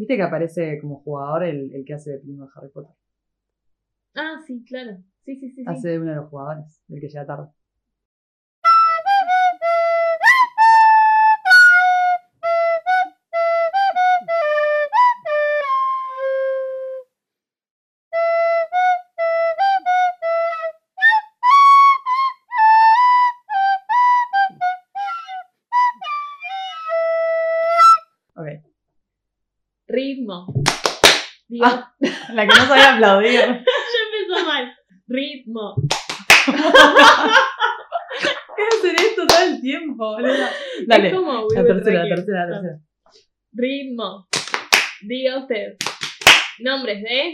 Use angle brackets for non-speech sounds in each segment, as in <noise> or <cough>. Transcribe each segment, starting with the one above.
Viste que aparece como jugador el, el que hace de primo de Harry Potter. Ah, sí, claro. Sí, sí, sí. sí. Hace de uno de los jugadores, el que llega tarde. <laughs> Ah. La que no sabía aplaudir. <laughs> ya empezó mal. Ritmo. Quiero hacer esto todo el tiempo, boluda. Dale. Es como La tercera, la tercera, la tercera. Ritmo. Diga usted. Nombres de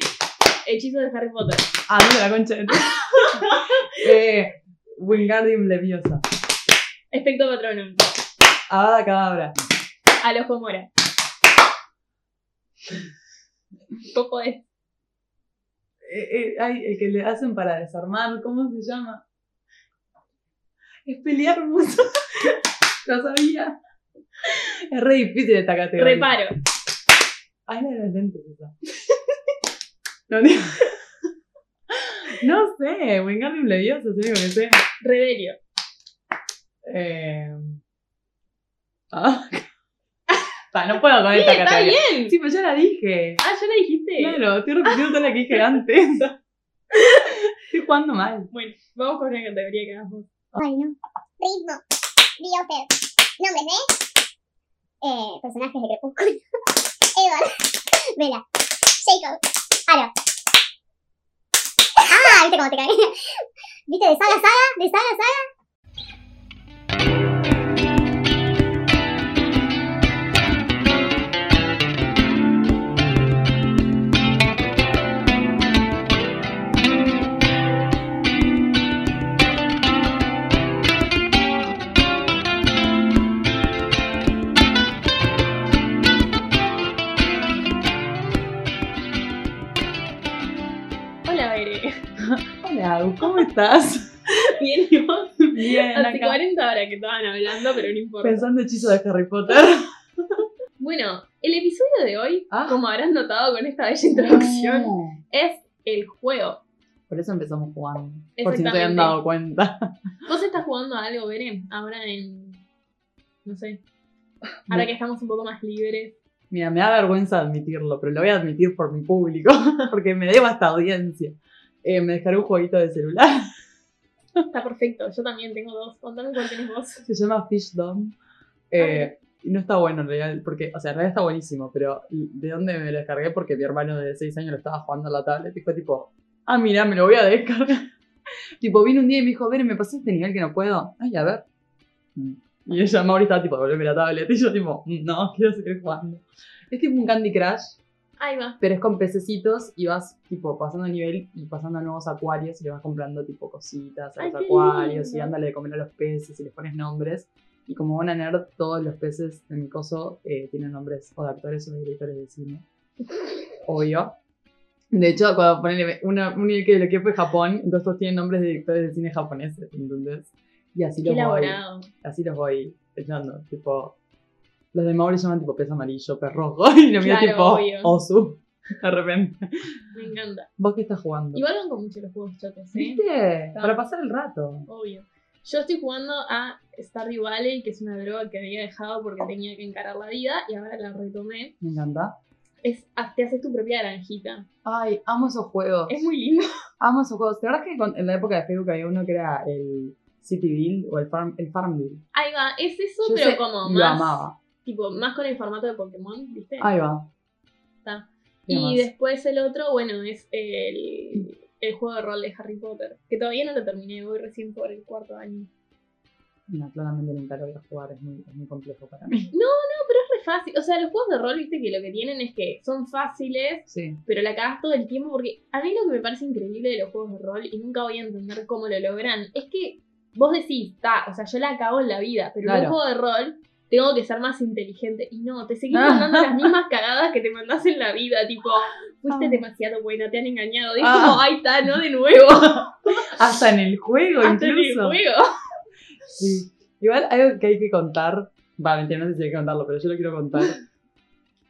hechizos de Harry Potter. Ah, no, la concha <laughs> eh, Wingardium Leviosa. Espectro Patronum. Avada Cadabra. Alojo Mora. <laughs> Poco es. Eh, eh, ay, el que le hacen para desarmar, ¿cómo se llama? Es pelear mucho. <laughs> Lo sabía. Es re difícil esta categoría. Reparo. Ay, la de los lentes esa. <laughs> No, digo- no sé, Wingardium Leviosa, es lo que sé. Revelio. Eh... Ah. Pa, no puedo con Sí, esta está categoría. bien. Sí, pero ya la dije. Ah, ya la dijiste. Claro, estoy repitiendo toda la que dije antes. <laughs> Estoy jugando mal. Bueno, vamos con una categoría que hagamos. Bueno. Ritmo. Diga usted. Nombres de. Eh, personajes de Crepúsculo. <laughs> Edward. Bella. Jacob. Aro. Ah, viste cómo te caí. <laughs> ¿Viste de saga a saga? De saga a saga. Estás? <laughs> Bien, y vos. Bien, Hace acá. 40 horas que estaban hablando, pero no importa. Pensando hechizo de Harry Potter. <laughs> Bueno, el episodio de hoy, Ah. como habrás notado con esta bella introducción, No. es el juego. Por eso empezamos jugando. Por si no se habían dado cuenta. <laughs> ¿Vos estás jugando a algo, Bere? Ahora en. No sé. Ahora Me- que estamos un poco más libres. Mira, me da vergüenza admitirlo, pero lo voy a admitir por mi público, porque me debo a esta audiencia. Eh, me descargué un jueguito de celular, <laughs> Está perfecto. Yo también tengo dos. Contame cuál tenés vos. se llama Fishdom. Eh, y no está bueno en realidad, porque, o sea, en realidad está buenísimo, pero ¿de dónde me lo descargué? Porque mi hermano de 6 años lo estaba jugando en la tablet y fue tipo, ah, mira, me lo voy a descargar. <laughs> tipo, vino un día y me dijo, ver, ¿me pasé este nivel que no puedo? Ay, a ver. Y ella, Mauri, estaba tipo, devolveme la tablet. Y yo, tipo, no, <laughs> quiero seguir jugando. Es tipo un Candy Crush, Ahí va. pero es con pececitos y vas tipo pasando nivel y pasando a nuevos acuarios y le vas comprando tipo cositas a Ay, los acuarios y dándole de comer a los peces y les pones nombres. Y como van a nerd, todos los peces en mi coso eh, tienen nombres o de actores o de directores de cine. <laughs> Obvio. De hecho, cuando ponele una, un nivel que lo que fue Japón, entonces todos tienen nombres de directores de cine japoneses, ¿entendés? Y así Qué los voy, así los voy echando, tipo... Los de Mauri llaman tipo pez amarillo, pez rojo, <laughs> y lo mío Claro, tipo obvio. Osu, de repente. Me encanta. ¿Vos qué estás jugando? Igual van con mucho los juegos chotos, ¿eh? ¿Viste? Para pasar el rato. Obvio. Yo estoy jugando a Stardew Valley, que es una droga que había dejado porque tenía que encarar la vida y ahora la retomé. Me encanta. Es, te haces tu propia granjita. Ay, amo esos juegos. Es muy lindo. <laughs> Amo esos juegos. ¿Te acuerdas que con- en la época de Facebook había uno que era el City Build o el, farm, el Farmville? Ahí va, es eso, Yo pero como lo más. amaba. Tipo, más con el formato de Pokémon, ¿viste? Ahí va. Está. ¿Qué Y más? después el otro, bueno, es el, el juego de rol de Harry Potter. Que todavía no lo terminé, voy recién por el cuarto año. No, claramente nunca lo voy a jugar, es muy, es muy complejo para mí. <laughs> No, pero es re fácil. O sea, los juegos de rol, viste, que lo que tienen es que son fáciles, Sí. pero la cagas todo el tiempo. Porque a mí lo que me parece increíble de los juegos de rol, y nunca voy a entender cómo lo logran, es que vos decís, ta, o sea, yo la cago en la vida, pero Claro. un juego de rol tengo que ser más inteligente. Y no, te seguís mandando las mismas cagadas que te mandás en la vida, tipo, fuiste Ah. demasiado buena, te han engañado. Y es Ah. como, ahí está, no de nuevo. <laughs> Hasta en el juego, Hasta en el incluso. juego. Sí. Igual algo que hay que contar, va, mentira, no sé si hay que contarlo, pero yo lo quiero contar. <laughs>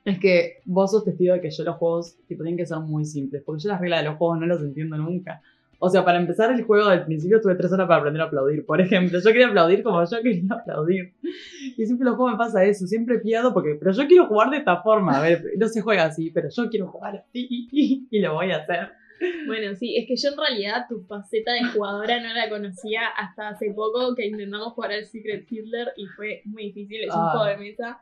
Es que vos sos testigo de que yo los juegos tipo, tienen que ser muy simples, porque yo las reglas de los juegos no los entiendo nunca. O sea, para empezar el juego del principio tuve tres horas para aprender a aplaudir. Por ejemplo, yo quería aplaudir como yo quería aplaudir. Y siempre los juegos me pasa eso, siempre pierdo porque, pero yo quiero jugar de esta forma. A ver, no se juega así, pero yo quiero jugar así y lo voy a hacer. Bueno, sí, es que yo en realidad tu faceta de jugadora no la conocía hasta hace poco que intentamos jugar al Secret Hitler y fue muy difícil, es un Ah. juego de mesa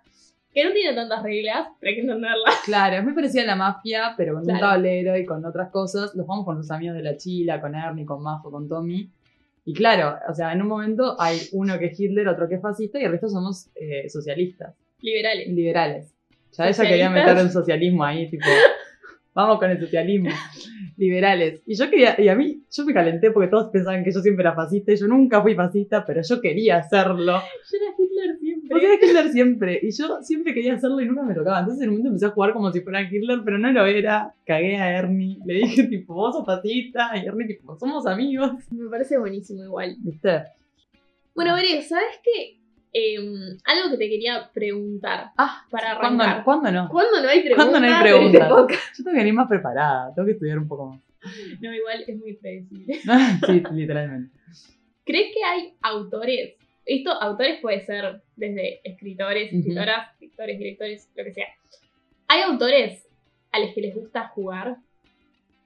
que no tiene tantas reglas, pero hay que entenderlas. <laughs> Claro, es muy parecida a la mafia, pero con un tablero y con otras cosas. Los jugamos con los amigos de la Chila, con Ernie, con Majo, con Tommy. Y claro, o sea, en un momento hay uno que es Hitler, otro que es fascista y el resto somos eh, socialistas, Liberales. liberales. Ya ella quería meter un socialismo ahí, tipo, <laughs> vamos con el socialismo. Liberales. Y yo quería, y a mí, yo me calenté porque todos pensaban que yo siempre era fascista y yo nunca fui fascista, pero yo quería hacerlo. Yo era Hitler siempre. Vos eras Hitler siempre. Y yo siempre quería hacerlo y nunca me tocaba. Entonces en un momento empecé a jugar como si fuera Hitler, pero no lo era. Cagué a Ernie. Le dije, <laughs> tipo, vos sos fascista. Y Ernie, tipo, somos amigos. Me parece buenísimo igual. ¿Viste? Bueno, Veré, ¿sabes qué? Em, algo que te quería preguntar Ah, para ¿cuándo, arrancar. ¿cuándo no? ¿Cuándo no hay preguntas? ¿Cuándo no hay preguntas? Yo tengo que venir más preparada. Tengo que estudiar un poco más. No, igual es muy predecible. <laughs> sí, literalmente. ¿Crees que hay autores? Esto, autores puede ser desde escritores, escritoras, escritores, directores, lo que sea. ¿Hay autores a los que les gusta jugar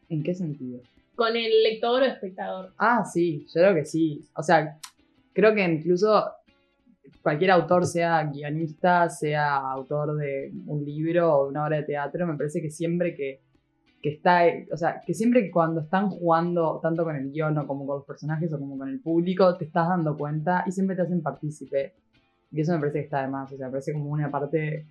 ¿En qué sentido? con el lector o espectador? Ah, sí, yo creo que sí. O sea, creo que incluso cualquier autor, sea guionista, sea autor de un libro o una obra de teatro, me parece que siempre que, que está, o sea, que siempre que cuando están jugando tanto con el guion o como con los personajes o como con el público, te estás dando cuenta y siempre te hacen partícipe. Y eso me parece que está de más, o sea, me parece como una parte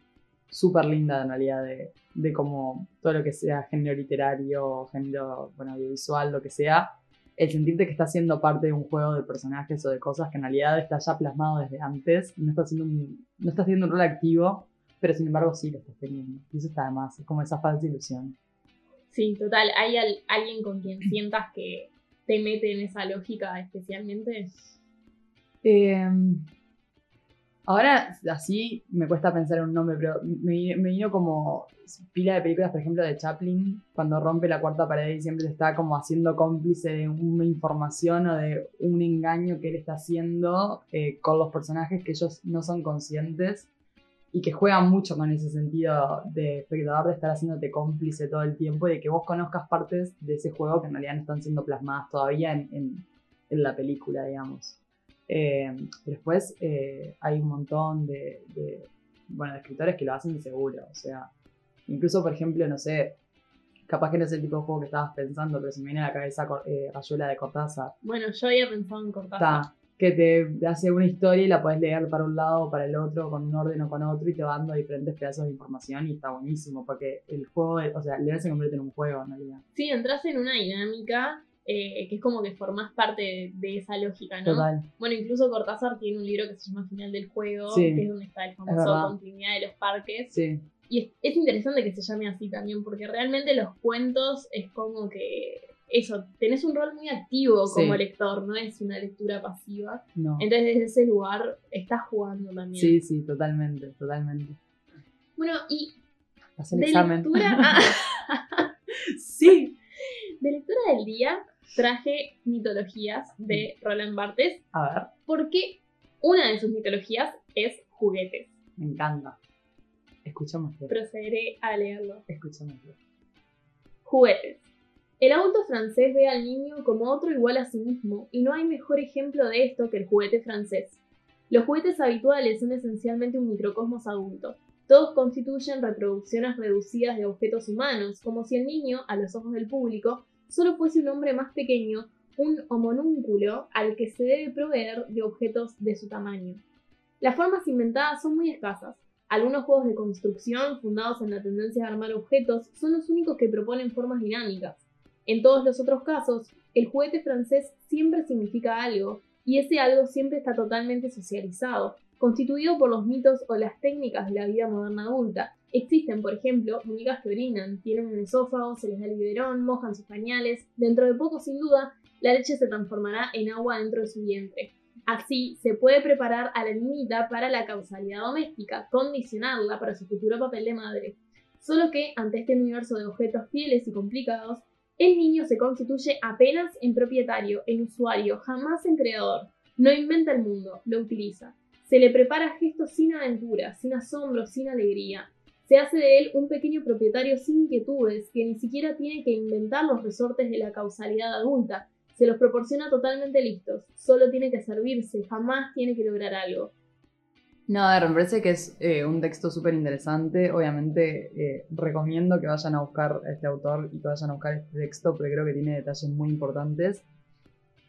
súper linda en realidad de, de como todo lo que sea género literario, género bueno, audiovisual, lo que sea, el sentirte que estás siendo parte de un juego de personajes o de cosas que en realidad está ya plasmado desde antes no estás haciendo un, no estás teniendo un rol activo, pero sin embargo sí lo estás teniendo. Y eso está de más, es como esa falsa ilusión. Sí, total. ¿Hay al- alguien con quien sientas que te mete en esa lógica especialmente? Eh, ahora así me cuesta pensar en un nombre, pero me, me vino como pila de películas, por ejemplo, de Chaplin, cuando rompe la cuarta pared y siempre está como haciendo cómplice de una información o de un engaño que él está haciendo eh, con los personajes que ellos no son conscientes y que juegan mucho con ese sentido de espectador de estar haciéndote cómplice todo el tiempo y de que vos conozcas partes de ese juego que en realidad no están siendo plasmadas todavía en, en- en la película, digamos. Eh, después eh, hay un montón de, de, bueno, de escritores que lo hacen seguro, o sea, incluso por ejemplo, no sé, capaz que no es el tipo de juego que estabas pensando, pero se me viene a la cabeza eh, Rayuela de Cortázar. Bueno, yo había pensado en Cortázar. Está, que te hace una historia y la puedes leer para un lado o para el otro, con un orden o con otro, y te va dando diferentes pedazos de información y está buenísimo, porque el juego, o sea, leer se convierte en un juego en realidad. Sí, entras en una dinámica eh, que es como que formás parte de, de esa lógica, ¿no? Total. Bueno, incluso Cortázar tiene un libro que se llama Final del Juego, Sí. que es donde está el famoso. Continuidad de los Parques. Sí, Y es, es interesante que se llame así también, porque realmente los cuentos es como que eso, tenés un rol muy activo como Sí. lector, no es una lectura pasiva. no. Entonces desde ese lugar estás jugando también. Sí, sí, totalmente, totalmente. Bueno, y Haz el de examen. lectura, <laughs> ah, sí. de lectura del día traje mitologías de Roland Barthes, A ver, porque una de sus mitologías es juguetes. me encanta. Escuchémoslo. Procederé a leerlo. Escuchémoslo. Juguetes. El adulto francés ve al niño como otro igual a sí mismo, y no hay mejor ejemplo de esto que el juguete francés. Los juguetes habituales son esencialmente un microcosmos adulto. Todos constituyen reproducciones reducidas de objetos humanos, como si el niño, a los ojos del público, solo fuese un hombre más pequeño, un homonúnculo al que se debe proveer de objetos de su tamaño. Las formas inventadas son muy escasas. Algunos juegos de construcción, fundados en la tendencia de armar objetos, son los únicos que proponen formas dinámicas. En todos los otros casos, el juguete francés siempre significa algo, y ese algo siempre está totalmente socializado, constituido por los mitos o las técnicas de la vida moderna adulta. Existen, por ejemplo, muñecas que orinan, tienen un esófago, se les da el biberón, mojan sus pañales. Dentro de poco, sin duda, la leche se transformará en agua dentro de su vientre. Así, se puede preparar a la niñita para la causalidad doméstica, condicionarla para su futuro papel de madre. Solo que ante este universo de objetos fieles y complicados, el niño se constituye apenas en propietario, en usuario, jamás en creador. No inventa el mundo, lo utiliza. Se le prepara gestos sin aventura, sin asombro, sin alegría. Se hace de él un pequeño propietario sin inquietudes, que ni siquiera tiene que inventar los resortes de la causalidad adulta. Se los proporciona totalmente listos. Solo tiene que servirse, jamás tiene que lograr algo. No, a ver, me parece que es eh, un texto súper interesante. Obviamente eh, recomiendo que vayan a buscar a este autor y que vayan a buscar este texto, porque creo que tiene detalles muy importantes.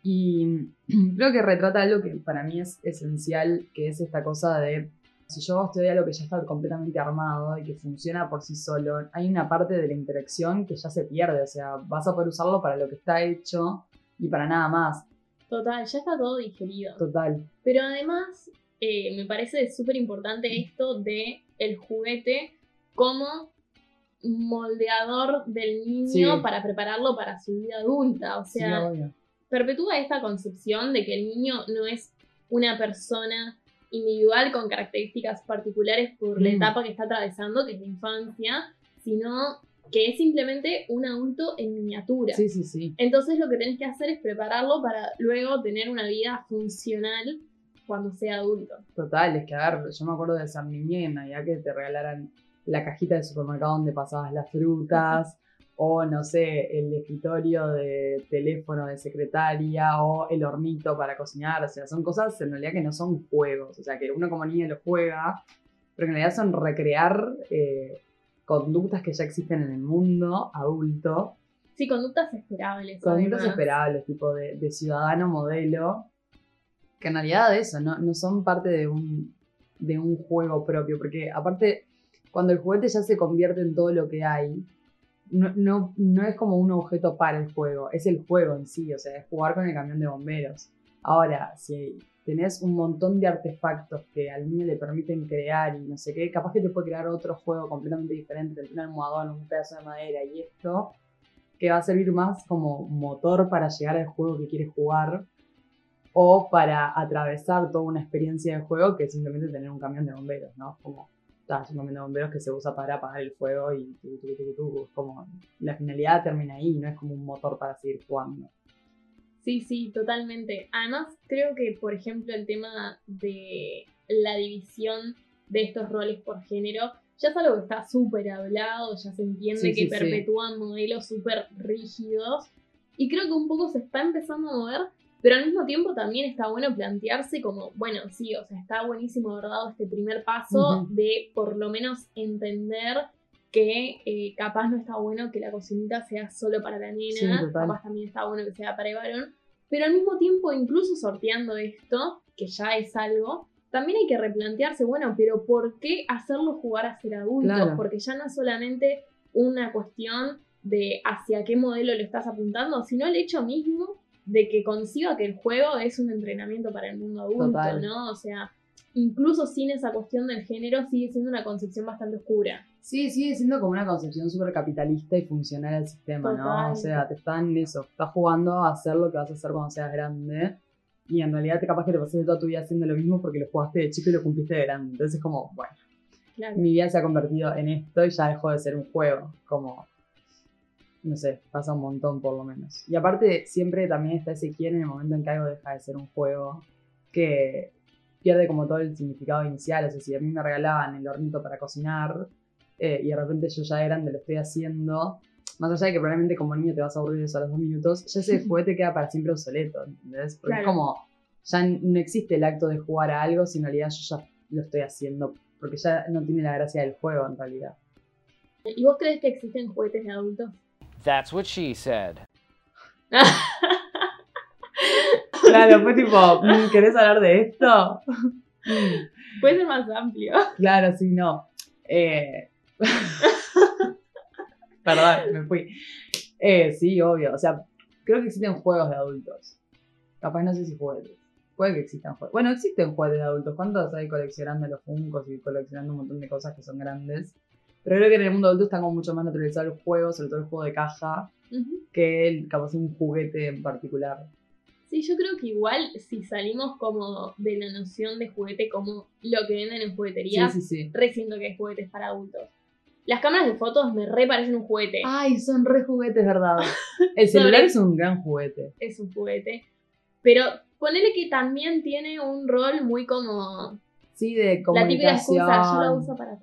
Y <clears throat> creo que retrata algo que para mí es esencial, que es esta cosa de, si yo estoy algo que ya está completamente armado y que funciona por sí solo, hay una parte de la interacción que ya se pierde, o sea, vas a poder usarlo para lo que está hecho y para nada más. Total, ya está todo digerido. Total. Pero además, eh, me parece súper importante esto de el juguete como moldeador del niño Sí. para prepararlo para su vida adulta. O sea, perpetúa esta concepción de que el niño no es una persona individual con características particulares por la Mm. etapa que está atravesando, que es la infancia, sino que es simplemente un adulto en miniatura. Sí, sí, sí. Entonces lo que tenés que hacer es prepararlo para luego tener una vida funcional cuando sea adulto. Total, es que a ver, yo me acuerdo de San en Navidad que te regalaran la cajita de supermercado donde pasabas las frutas, <laughs> o no sé, el escritorio de teléfono de secretaria, o el hornito para cocinar. O sea, son cosas en realidad que no son juegos. O sea, que uno como niño lo juega, pero en realidad son recrear eh, conductas que ya existen en el mundo adulto, Sí, conductas esperables. conductas además. esperables, tipo de, de ciudadano modelo, que en realidad eso, no, no son parte de un, de un juego propio, porque aparte, cuando el juguete ya se convierte en todo lo que hay, no, no, no es como un objeto para el juego, es el juego en sí, o sea, es jugar con el camión de bomberos. Ahora, si tenés un montón de artefactos que al niño le permiten crear y no sé qué, capaz que te puede crear otro juego completamente diferente, un almohadón, un pedazo de madera y esto, que va a servir más como motor para llegar al juego que quieres jugar o para atravesar toda una experiencia de juego que es simplemente tener un camión de bomberos, ¿no? Como ta, es un camión de bomberos que se usa para apagar el fuego y tu, tu, tu, tu, tu, es como la finalidad termina ahí, no es como un motor para seguir jugando. Sí, sí, totalmente. Además, creo que, por ejemplo, el tema de la división de estos roles por género ya es algo que está súper hablado, ya se entiende Sí, que sí, sí. perpetúan modelos súper rígidos. Y creo que un poco se está empezando a mover, pero al mismo tiempo también está bueno plantearse como, bueno, sí, o sea, está buenísimo haber dado este primer paso de por lo menos entender que eh, capaz no está bueno que la cocinita sea solo para la nena, Sí, capaz también está bueno que sea para el varón, pero al mismo tiempo, incluso sorteando esto, que ya es algo, también hay que replantearse, bueno, pero ¿por qué hacerlo jugar a ser adultos? Claro. Porque ya no es solamente una cuestión de hacia qué modelo le estás apuntando, sino el hecho mismo de que conciba que el juego es un entrenamiento para el mundo adulto, Total. ¿no? O sea, incluso sin esa cuestión del género sigue siendo una concepción bastante oscura. Sí, sigue siendo como una concepción súper capitalista y funcional al sistema, ¿no? O sea, te están eso, estás jugando a hacer lo que vas a hacer cuando seas grande. Y en realidad te capaz que te pasaste toda tu vida haciendo lo mismo porque lo jugaste de chico y lo cumpliste de grande. Entonces es como, bueno, Claro. mi vida se ha convertido en esto y ya dejó de ser un juego. Como, no sé, pasa un montón por lo menos. Y aparte, siempre también está ese quién en el momento en que algo deja de ser un juego, que pierde como todo el significado inicial. O sea, si a mí me regalaban el hornito para cocinar eh, y de repente yo ya de grande lo estoy haciendo, más allá de que probablemente como niño te vas a aburrir eso a los dos minutos, ya ese <laughs> juguete queda para siempre obsoleto, ¿entendés? Porque es como, ya no existe el acto de jugar a algo, si en realidad yo ya lo estoy haciendo, porque ya no tiene la gracia del juego en realidad. ¿Y vos crees que existen juguetes de adultos? That's what she said. <laughs> Claro, fue tipo, "Mm, ¿querés hablar de esto? <laughs> Puede ser más amplio. claro, sí, no. Eh... <laughs> Perdón, me fui. Eh, sí, obvio. O sea, creo que existen juegos de adultos. Capaz no sé si juguetes. Puede que existan juegos. Bueno, existen juguetes de adultos. ¿Cuántos hay coleccionando los Funkos y coleccionando un montón de cosas que son grandes? Pero creo que en el mundo adulto está como mucho más naturalizado el juego, sobre todo el juego de caja, que el, capaz un juguete en particular. Sí, yo creo que igual si salimos como de la noción de juguete como lo que venden en juguetería, sí, sí. re siento que hay juguetes para adultos. Las cámaras de fotos me re parecen un juguete. Ay, son re juguetes, ¿verdad? <laughs> El celular es un gran juguete. Es un juguete. Pero ponele que también tiene un rol muy como. Sí, de La comunicación. típica excusa, yo la uso para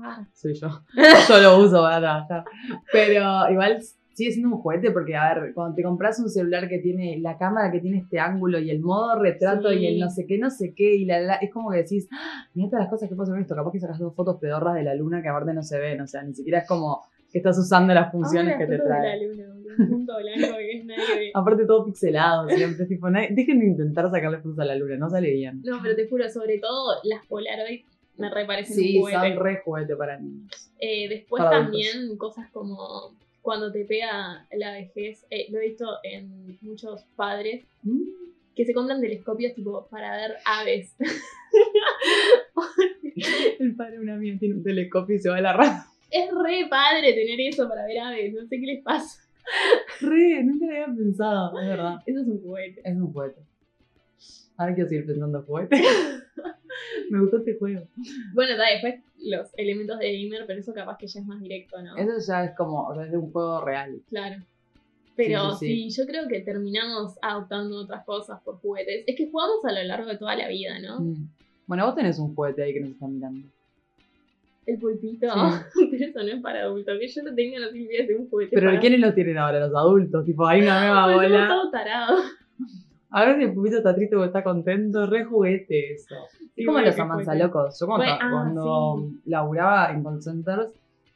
trabajar. Soy yo. <laughs> Yo lo uso para trabajar. Pero igual sigue siendo un juguete porque, a ver, cuando te compras un celular que tiene la cámara que tiene este ángulo y el modo retrato Sí. y el no sé qué, no sé qué, y la, la- es como que decís, "Ah, mira todas las cosas que hacer con esto. Capaz que sacas dos fotos pedorras de la luna que aparte no se ven. O sea, ni siquiera es como que estás usando las funciones Ahora que te de trae. la luna, boludo, un punto blanco que es nadie. Aparte todo pixelado siempre, tipo, nadie- dejen de intentar sacarle fotos a la luna, no sale bien. No, pero te juro, sobre todo las Polaroid me re parecen Sí, un juguete. son re juguete para niños. Eh, después Para también cosas como cuando te pega la vejez, eh, lo he visto en muchos padres Mm. que se compran telescopios tipo para ver aves. <laughs> El padre de una amiga tiene un telescopio y se va a la radio. es re padre tener eso para ver aves, no sé qué les pasa. Re, nunca lo había pensado, es verdad. Eso es un juguete. Es un juguete. Ahora quiero seguir pensando juguete. Me gustó este juego. Bueno, da, después los elementos de gamer, pero eso capaz que ya es más directo, ¿no? Eso ya es como, o sea, es de un juego real. Claro. Pero Sí, sí, sí, yo creo que terminamos adoptando otras cosas por juguetes. Es que jugamos a lo largo de toda la vida, ¿no? Mm. Bueno, vos tenés un juguete ahí que nos está mirando. El pulpito. <laughs> Pero eso no es para adultos. Que yo no tenga no significa ser un juguete. Pero para... ¿quiénes lo tienen ahora? Los adultos. Tipo, hay una <laughs> nueva Pues somos bola. todos tarados. A ver si el pupito está triste o está contento. Re juguete eso. Es como los qué amansalocos. Yo cuando, Bueno, ah, cuando laburaba en call centers,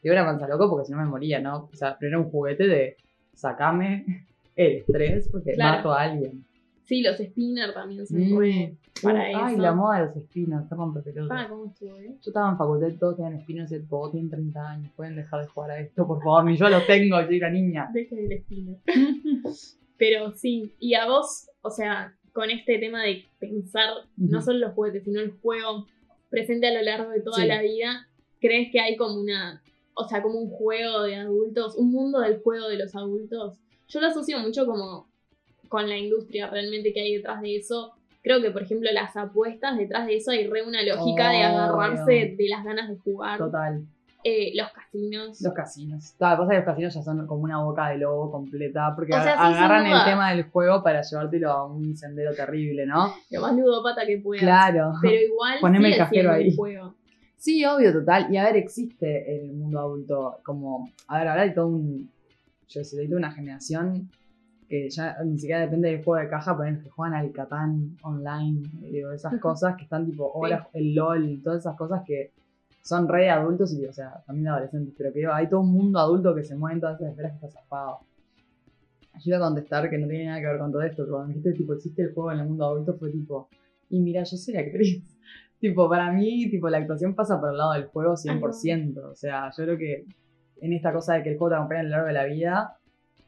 yo era amanzaloco porque si no me moría, ¿no? O sea, pero era un juguete de sacame el estrés porque Claro. mato a alguien. Sí, los spinner también son Mm. re para Ay, eso. la moda de los espinos, está con. Ah, ¿cómo estuvo, eh? Yo estaba en facultad, todos tenían espinos y poco tienen 30 años. Pueden dejar de jugar a esto, por favor. Ni yo los tengo, yo soy una niña. Deja el spinner. <laughs> Pero sí, y a vos, o sea, con este tema de pensar no solo los juguetes, sino el juego presente a lo largo de toda Sí. la vida, ¿crees que hay como una, o sea, como un juego de adultos, un mundo del juego de los adultos? Yo lo asocio mucho como con la industria realmente que hay detrás de eso. Creo que, por ejemplo, las apuestas, detrás de eso hay re una lógica de agarrarse de las ganas de jugar. Total. Eh, los casinos. Los casinos. Lo que pasa es que los casinos ya son como una boca de lobo completa, porque O sea, sí, agarran el tema del juego para llevártelo a un sendero terrible, ¿no? Lo más ludópata que puedas. Claro. Pero igual Poneme el cajero ahí. juego. Sí, obvio, total. Y a ver, existe el mundo adulto como... A ver, ahora hay todo un... Yo sé, hay toda una generación que ya ni siquiera depende del juego de caja, pero que juegan al Catán online, eh, o esas cosas que están tipo horas, el LOL, todas esas cosas que son re adultos y, o sea, también adolescentes, pero que hay todo un mundo adulto que se mueve en todas esas esferas que está zafado. Yo iba a contestar que no tiene nada que ver con todo esto, pero cuando me dijiste, tipo, existe el juego en el mundo adulto, fue tipo, y mira, yo soy actriz. <laughs> tipo, para mí, tipo, la actuación pasa por el lado del juego 100%. O sea, yo creo que en esta cosa de que el juego te acompaña a lo largo de la vida,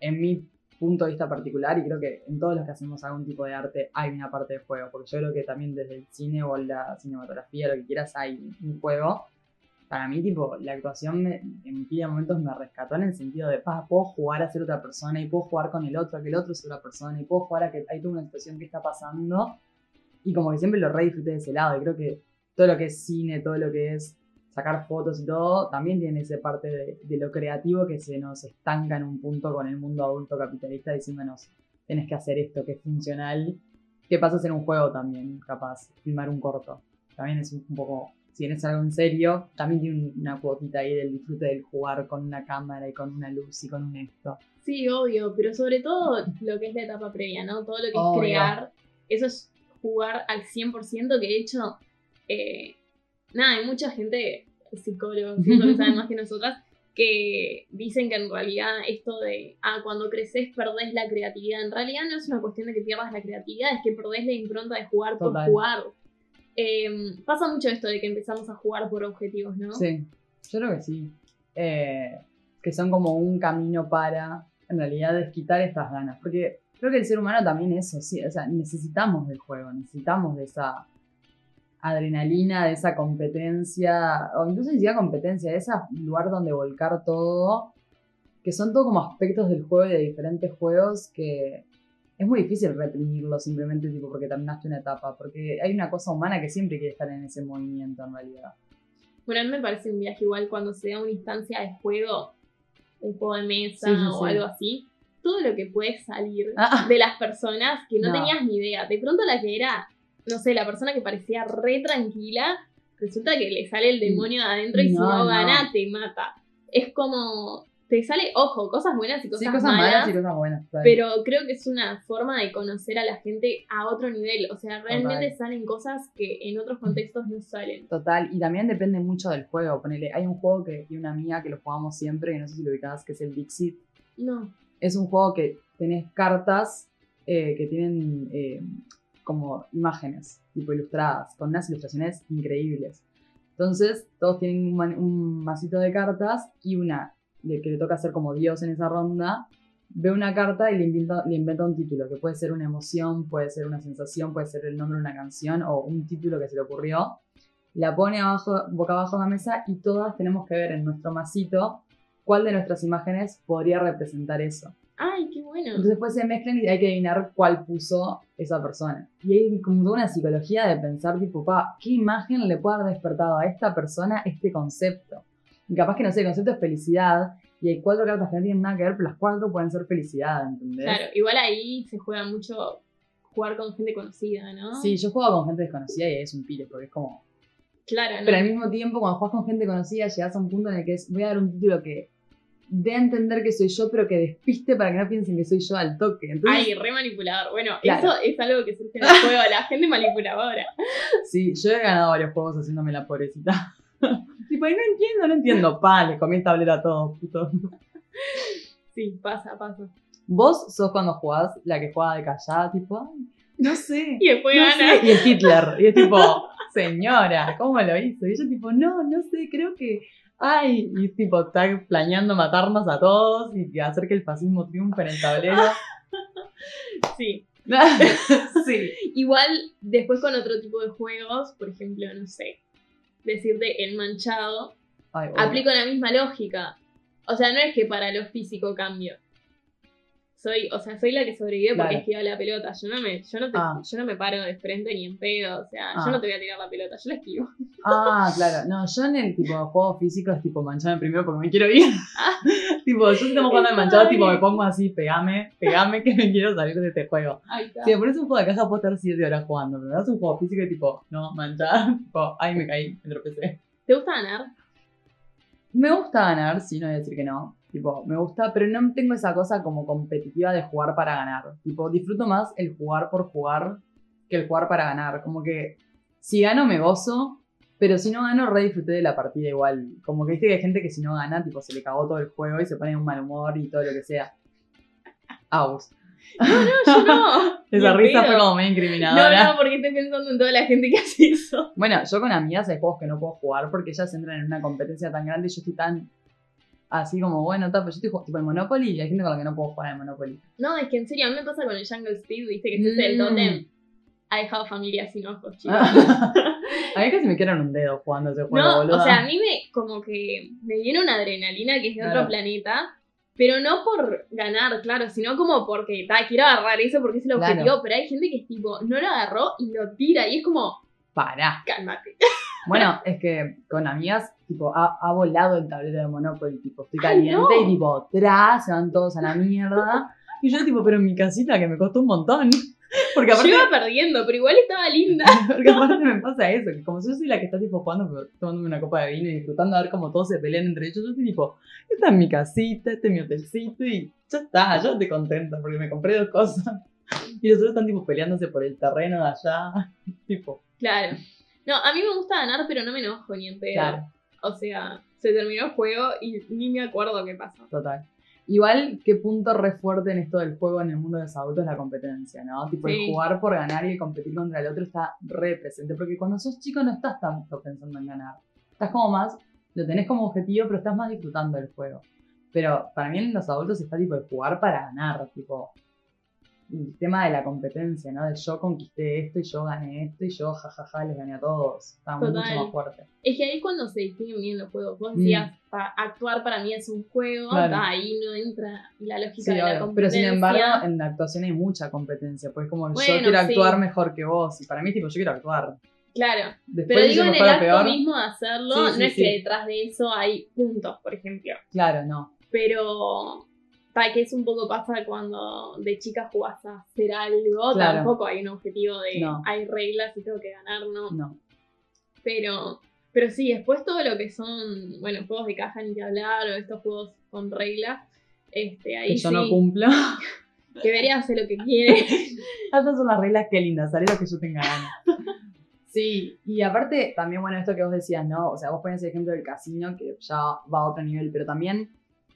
en mi punto de vista particular, y creo que en todos los que hacemos algún tipo de arte hay una parte de juego, porque yo creo que también desde el cine o la cinematografía, lo que quieras, hay un juego. Para mí, tipo, la actuación me- en pila de momentos me rescató en el sentido de, pa, puedo jugar a ser otra persona y puedo jugar con el otro, a que el otro es otra persona y puedo jugar a que hay toda una situación que está pasando y como que siempre lo re disfruté de ese lado y creo que todo lo que es cine, todo lo que es sacar fotos y todo, también tiene esa parte de, lo creativo que se nos estanca en un punto con el mundo adulto capitalista diciéndonos, tenés que hacer esto que es funcional, que pasa ser un juego también, capaz, filmar un corto. También es un poco, si tienes algo en serio, también tiene un- una cuotita ahí del disfrute del jugar con una cámara y con una luz y con un esto. Sí, obvio, pero sobre todo lo que es la etapa previa, ¿no? Todo lo que Obvio. es crear, eso es jugar al 100%, que de hecho, eh, nada, hay mucha gente, psicólogos, que saben más que nosotras, que dicen que en realidad esto de, ah, cuando creces perdés la creatividad, en realidad no es una cuestión de que pierdas la creatividad, es que perdés la impronta de jugar por jugar. Eh, pasa mucho esto de que empezamos a jugar por objetivos, ¿no? Sí, yo creo que sí. Eh, que son como un camino para, en realidad, desquitar estas ganas. Porque creo que el ser humano también eso, sí. O sea, necesitamos del juego, necesitamos de esa adrenalina, de esa competencia, o incluso ni siquiera competencia, de ese lugar donde volcar todo, que son todo como aspectos del juego y de diferentes juegos que es muy difícil reprimirlo simplemente tipo porque terminaste una etapa, porque hay una cosa humana que siempre quiere estar en ese movimiento en realidad. Bueno, a mí me parece un viaje igual cuando se da una instancia de juego, un juego de mesa Sí, sí, o sí. algo así. Todo lo que puede salir Ah. de las personas que no, No. tenías ni idea. De pronto la que era, no sé, la persona que parecía re tranquila, resulta que le sale el demonio de adentro y si no. gana, te mata. Es como, te sale, ojo, cosas buenas y cosas, Sí, cosas malas. malas y cosas buenas. Pero creo que es una forma de conocer a la gente a otro nivel. O sea, realmente Total. salen cosas que en otros contextos no salen. Total, y también depende mucho del juego. Ponele, hay un juego que y una amiga que lo jugamos siempre, que no sé si lo ubicás, que es el Dixit. No. Es un juego que tenés cartas eh, que tienen eh, como imágenes, tipo ilustradas, con unas ilustraciones increíbles. Entonces, todos tienen un, un masito de cartas y una le- que le toca hacer como Dios en esa ronda, ve una carta y le inventa, le inventa un título, que puede ser una emoción, puede ser una sensación, puede ser el nombre de una canción o un título que se le ocurrió. La pone abajo, boca abajo en la mesa y todas tenemos que ver en nuestro masito cuál de nuestras imágenes podría representar eso. Ay, qué bueno. Entonces después se mezclan y hay que adivinar cuál puso esa persona. Y hay como toda una psicología de pensar, tipo, pa, ¿qué imagen le puede haber despertado a esta persona este concepto? Y capaz que, no sé, el concepto es felicidad, y hay cuatro cartas que no tienen nada que ver, pero las cuatro pueden ser felicidad, ¿entendés? Claro, igual ahí se juega mucho jugar con gente conocida, ¿no? Sí, yo juego con gente desconocida y es un pile, porque es como... Claro, ¿no? Pero al mismo tiempo, cuando juegas con gente conocida, llegas a un punto en el que es, voy a dar un título que dé a entender que soy yo, pero que despiste para que no piensen que soy yo al toque. Entonces, Ay, re manipulador. Bueno, Claro. eso es algo que surge en el juego, la gente manipuladora. Sí, yo he ganado varios juegos haciéndome la pobrecita. <laughs> tipo, no entiendo, no entiendo. Pa, le comí el tablero a todos, puto. Sí, pasa, pasa. Vos sos cuando jugás la que juega de callada, tipo, ay, no sé. Y después No gana. sé. Y es Hitler. Y es tipo, señora, ¿cómo lo hizo? Y ella tipo, no, no sé, creo que. Ay, y tipo, está planeando matarnos a todos y hacer que el fascismo triunfe en el tablero. <laughs> <laughs> Sí. sí. Igual, después con otro tipo de juegos, por ejemplo, no sé, decirte el manchado, Ay, aplico la misma lógica. O sea, no es que para lo físico cambio. Soy, o sea, soy la que sobrevive porque Claro. esquiva la pelota. Yo no me, yo no te- Ah. yo no me paro de frente ni en pedo. O sea, Ah. yo no te voy a tirar la pelota, yo la esquivo. Ah, claro. No, yo en el tipo de juego físico es tipo manchame primero porque me quiero ir. <laughs> tipo, yo si estamos jugando al manchado, tipo me pongo así, pegame, pegame que me quiero salir de este juego. Si me pones un juego de caja puedo estar 7 horas jugando, pero me das un juego físico y tipo, no, manchada, <laughs> tipo, ay me caí, me tropecé. ¿Te gusta ganar? Me gusta ganar, sí, no voy a decir que no. Tipo, me gusta, pero no tengo esa cosa como competitiva de jugar para ganar. Tipo, disfruto más el jugar por jugar que el jugar para ganar. Como que si gano me gozo, pero si no gano re disfruté de la partida igual. Como que viste que hay gente que si no gana, tipo, se le cagó todo el juego y se pone de un mal humor y todo lo que sea. Aus. Yo no. <laughs> Ni Esa en risa fue como medio No, incriminadora. no, porque estoy pensando en toda la gente que hace eso. Bueno, yo con amigas hay juegos que no puedo jugar porque ellas entran en una competencia tan grande y yo estoy tan así como, bueno, tal, pero yo estoy jugando tipo en Monopoly y hay gente con la que no puedo jugar en Monopoly. No, es que en serio, a mí me pasa con el Jungle Speed, viste, que ese es el Mm. totem. Ha dejado familia sin ojos, <laughs> chicos. a mí casi me quedaron un dedo jugando ese juego, No, boludo. o sea, a mí me como que me viene una adrenalina que es de Claro. otro planeta, pero no por ganar, claro, sino como porque ta, quiero agarrar eso porque es el Claro. objetivo, pero hay gente que es tipo, no lo agarró y lo tira y es como, Pará. cálmate. Bueno, <laughs> es que con amigas, tipo, ha, ha volado el tablero de Monopoly, tipo, estoy Ay, caliente no. y tipo, tras, se van todos a la mierda. <laughs> Y yo tipo, pero en mi casita que me costó un montón. <laughs> Porque aparte, Yo iba perdiendo, pero igual estaba linda. porque aparte me pasa eso, que como yo soy la que está tipo jugando, pero tomándome una copa de vino y disfrutando a ver cómo todos se pelean entre ellos, yo estoy tipo, esta es mi casita, este es mi hotelcito y ya está, yo estoy contenta porque me compré dos cosas. Y los otros están tipo peleándose por el terreno de allá. Tipo, Claro. No, a mí me gusta ganar, pero no me enojo ni en pedo. claro. O sea, se terminó el juego y ni me acuerdo qué pasó. Total. Igual, qué punto re fuerte en esto del juego en el mundo de los adultos es la competencia, ¿no? Tipo, Sí. el jugar por ganar y el competir contra el otro está re presente. Porque cuando sos chico no estás tanto pensando en ganar. Estás como más, lo tenés como objetivo, pero estás más disfrutando del juego. Pero para mí en los adultos está tipo el jugar para ganar, tipo. El tema de la competencia, ¿no? De yo conquisté esto y yo gané esto y yo jajaja les gané a todos. Está Total. mucho más fuerte. Es que ahí es cuando se distinguen bien los juegos. Vos decías, pa- actuar para mí es un juego, Mm. Claro. ta, ahí no entra la lógica Sí, de la obvio. Pero competencia. sin embargo, en la actuación hay mucha competencia. Pues como yo quiero sí. actuar mejor que vos. Y para mí, tipo, yo quiero actuar. Claro. Después Pero digo, en el acto peor, mismo de hacerlo, Sí, no es que detrás de eso hay puntos, por ejemplo. claro, no. Pero para que es un poco pasa cuando de chica jugás a hacer algo, Claro. tampoco hay un objetivo de No. hay reglas y tengo que ganar, no. No. Pero, pero sí, después todo lo que son, bueno, juegos de caja ni que hablar, o estos juegos con reglas, este, ahí Que yo sí, no cumplo. <laughs> debería hacer lo que quiere. <laughs> Estas son las reglas, qué lindas, haré lo que yo tenga ganas. <laughs> Sí, y aparte, también, bueno, esto que vos decías, ¿no? O sea, vos pones el ejemplo del casino, que ya va a otro nivel, pero también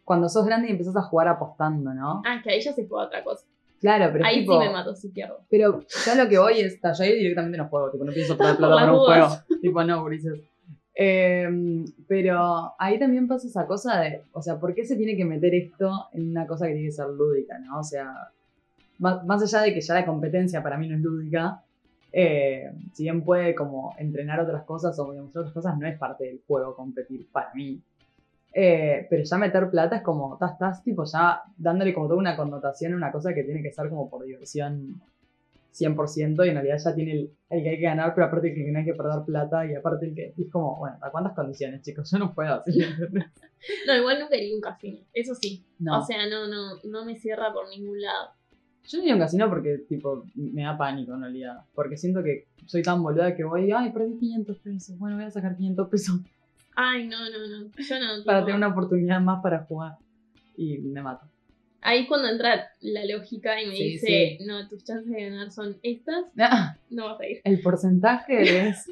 cuando sos grande y empezás a jugar apostando, ¿no? ah, es que ahí ya se juega otra cosa. Claro, pero ahí tipo... sí me mato si pierdo. Pero yo lo que voy es, yo ahí directamente no juego, tipo, no pienso perder <laughs> plata para un juego. <laughs> tipo, no, grises. Eh, pero ahí también pasa esa cosa de, o sea, ¿por qué se tiene que meter esto en una cosa que tiene que ser lúdica, no? O sea, más, más allá de que ya la competencia para mí no es lúdica, eh, si bien puede como entrenar otras cosas o demostrar otras cosas, no es parte del juego competir para mí. Eh, pero ya meter plata es como, estás, estás tipo ya dándole como toda una connotación a una cosa que tiene que ser como por diversión 100% y en realidad ya tiene el, el que hay que ganar, pero aparte el que no hay que perder plata y aparte el que es como, bueno, ¿a cuántas condiciones, chicos? Yo no puedo así. <laughs> No, igual nunca iría a un casino, eso sí. No, O sea, no, no, no me cierra por ningún lado. yo no iría a un casino porque, tipo, me da pánico en realidad. Porque siento que soy tan boluda que voy, ay, perdí 500 pesos. Bueno, voy a sacar 500 pesos Ay, no, no, no. Yo no. para tener una oportunidad más para jugar. Y me mato. Ahí es cuando entra la lógica y me Sí, dice, sí. no, tus chances de ganar son estas, <laughs> no vas a ir. El porcentaje es.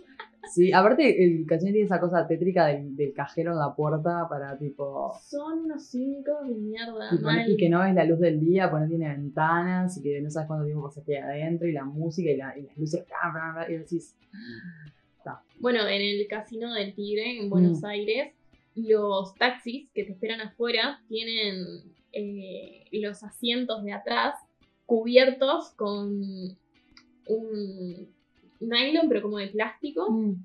Sí, aparte el casino tiene esa cosa tétrica del, del cajero en la puerta para tipo. Son unos cínicos de mierda, tipo, mal. y que no ves la luz del día, pues no tiene ventanas y que no sabes cuánto tiempo pasaste adentro y la música y, la- y las luces. y decís. Bueno, en el casino del Tigre, en Buenos Mm. Aires, los taxis que te esperan afuera tienen eh, los asientos de atrás cubiertos con un nylon, pero como de plástico. "Mm,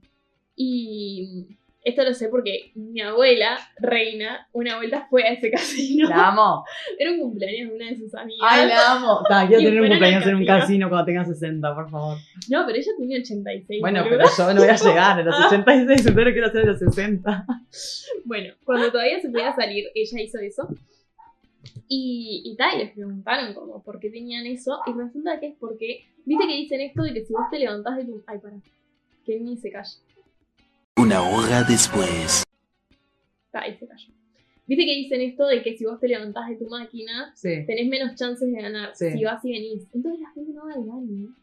Y esto lo sé porque mi abuela, reina, una vuelta fue a ese <laughs> casino. La amo. Era un cumpleaños de una de sus amigas. Ay, la amo. Ta, quiero <laughs> tener un cumpleaños en un casino. cuando tenga 60, por favor. No, pero ella tenía 86. Bueno, pero yo no voy a <laughs> llegar a los 86, entonces quiero hacer a los 60. Bueno, cuando todavía se podía salir, ella hizo eso. Y, y tal, y les preguntaron como por qué tenían eso. Y resulta que es porque, viste que dicen esto de que si vos te levantás de tu. Ay, para. Que ni se calla. Una hora después. Ahí se cayó. Viste que dicen esto de que si vos te levantás de tu máquina, Sí. tenés menos chances de ganar Sí. si vas y venís. Entonces la gente no va al baño.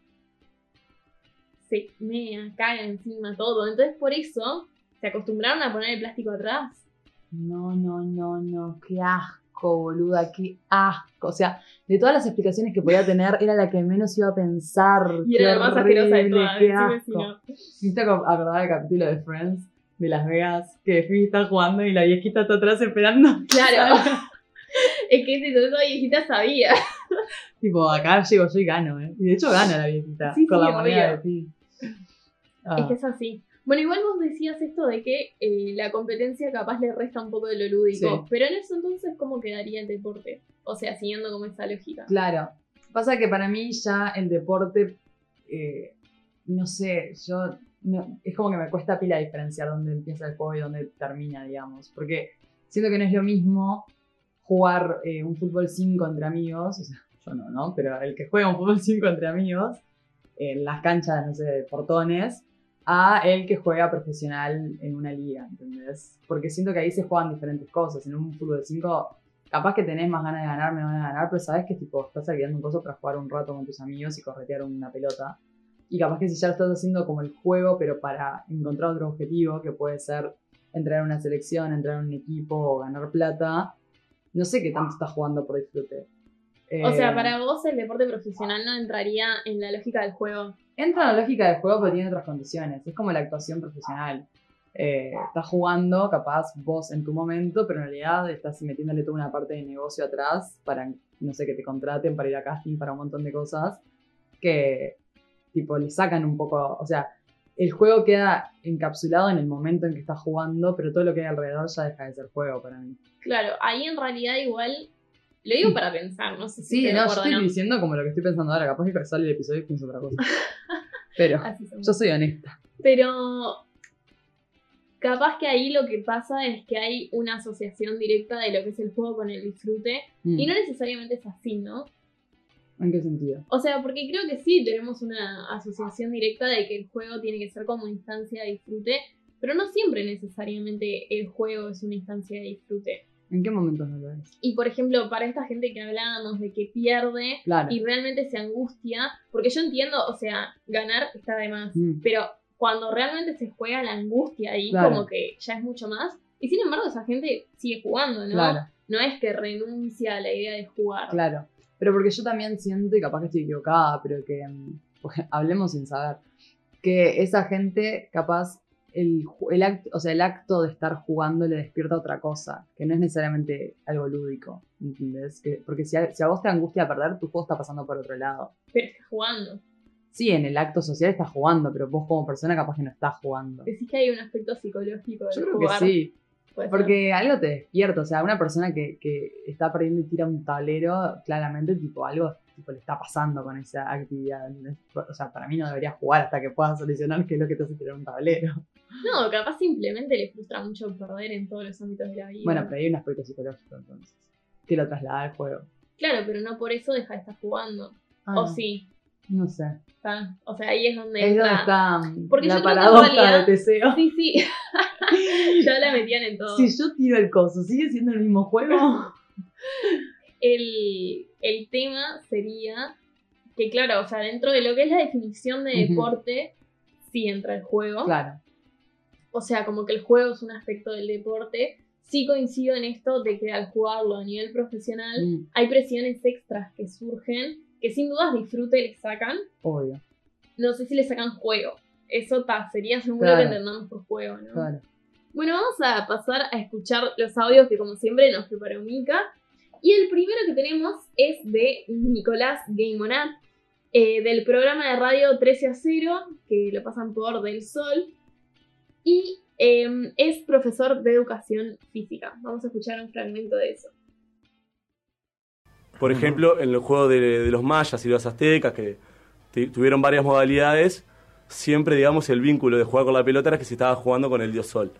Se mea, caga encima todo. Entonces por eso se acostumbraron a poner el plástico atrás. No, no, no, no, qué asco, boluda, qué asco. O sea, de todas las explicaciones que podía tener, era la que menos iba a pensar. <laughs> Y era la más asquerosa de todas. Qué asco. ac- acordar del capítulo de Friends de Las Vegas, que Phoebe está jugando y la viejita está atrás esperando. Claro. <laughs> <laughs> es que si esa viejita sabía. tipo, acá llego yo y gano, ¿eh? Y de hecho gana la viejita Sí, con sí, la moneda de Phoebe. Ah, Es que es así. Bueno, igual vos decías esto de que eh, la competencia capaz le resta un poco de lo lúdico. Sí. Pero en eso entonces, ¿cómo quedaría el deporte? O sea, siguiendo como esa lógica. Claro. Pasa que para mí ya el deporte, eh, no sé, yo no- es como que me cuesta pila diferenciar dónde empieza el juego y dónde termina, digamos. Porque siento que no es lo mismo jugar eh, un fútbol 5 entre amigos, o sea, <laughs> yo no, ¿no? Pero el que juega un fútbol 5 entre amigos, en las canchas, no sé, de portones, a el que juega profesional en una liga, ¿entendés? Porque siento que ahí se juegan diferentes cosas. En un fútbol 5 capaz que tenés más ganas de ganar, menos ganas de ganar, pero sabes que tipo, estás alquilando un coso para jugar un rato con tus amigos y corretear una pelota. Y capaz que si ya lo estás haciendo como el juego, pero para encontrar otro objetivo, que puede ser entrar a una selección, entrar a un equipo o ganar plata, no sé qué tanto estás jugando por disfrute. O sea, Eh, para vos el deporte profesional no entraría en la lógica del juego. Entra en la lógica del juego, pero tiene otras condiciones. Es como la actuación profesional. Eh, estás jugando, capaz, vos en tu momento, pero en realidad estás metiéndole toda una parte de negocio atrás para, no sé, que te contraten, para ir a casting, para un montón de cosas que, tipo, le sacan un poco. O sea, el juego queda encapsulado en el momento en que estás jugando, pero todo lo que hay alrededor ya deja de ser juego para mí. Claro, ahí en realidad igual. Lo digo para pensar, no sé si Sí, no, yo estoy diciendo como lo que estoy pensando ahora. Capaz que sale el episodio y pienso otra cosa. <laughs> Pero yo soy honesta. Pero capaz que ahí lo que pasa es que hay una asociación directa de lo que es el juego con el disfrute. Mm. Y no necesariamente es así, ¿no? ¿En qué sentido? O sea, porque creo que sí tenemos una asociación directa de que el juego tiene que ser como instancia de disfrute, pero no siempre necesariamente el juego es una instancia de disfrute. ¿En qué momentos no lo es? Y por ejemplo, para esta gente que hablábamos de que pierde Claro. y realmente se angustia, porque yo entiendo, o sea, ganar está de más, Mm. pero cuando realmente se juega la angustia ahí, Claro. como que ya es mucho más. Y sin embargo, esa gente sigue jugando, ¿no? Claro, No es que renuncia a la idea de jugar. claro. Pero porque yo también siento, y capaz que estoy equivocada, pero que mm, <laughs> hablemos sin saber, que esa gente capaz el, acto, o sea, el acto de estar jugando le despierta otra cosa, que no es necesariamente algo lúdico, ¿entendés? Que, porque si a, si a vos te angustia perder, tu juego está pasando por otro lado. Pero está jugando. Sí, en el acto social estás jugando, pero vos como persona capaz que no estás jugando. Decís que hay un aspecto psicológico de Yo creo que sí, porque algo te despierta, o sea, una persona que, que está perdiendo y tira un tablero, claramente, tipo, algo tipo, le está pasando con esa actividad. O sea, para mí no deberías jugar hasta que puedas solucionar qué es lo que te hace tirar un tablero. No, capaz simplemente le frustra mucho perder en todos los ámbitos de la vida. Bueno, pero hay un aspecto psicológico entonces, que lo traslada al juego. Claro, pero no por eso deja de estar jugando. Ah, o no, sí. No sé. está. O sea, ahí es donde Es donde está Porque yo la creo que paradoja realidad- de Teseo. Sí, sí. <laughs> ya la metían en todo. Si yo tiro el coso, ¿sigue siendo el mismo juego? <laughs> El, el tema sería que, claro, o sea, dentro de lo que es la definición de deporte, sí entra el juego. claro. O sea, como que el juego es un aspecto del deporte. Sí coincido en esto de que al jugarlo a nivel profesional Mm, hay presiones extras que surgen que sin dudas disfrute le sacan. obvio. No sé si le sacan juego. Eso ta, sería según lo Claro. que entendamos por juego, ¿no? Claro. Bueno, vamos a pasar a escuchar los audios que como siempre nos preparó Mika. Y el primero que tenemos es de Nicolás Gaymonat, eh, del programa de radio 13 a 0, que lo pasan por Del Sol. Y eh, es profesor de educación física. Vamos a escuchar un fragmento de eso. Por ejemplo, en el juego de, de los mayas y los aztecas, que tu- tuvieron varias modalidades, siempre, digamos, el vínculo de jugar con la pelota era que se estaba jugando con el dios sol.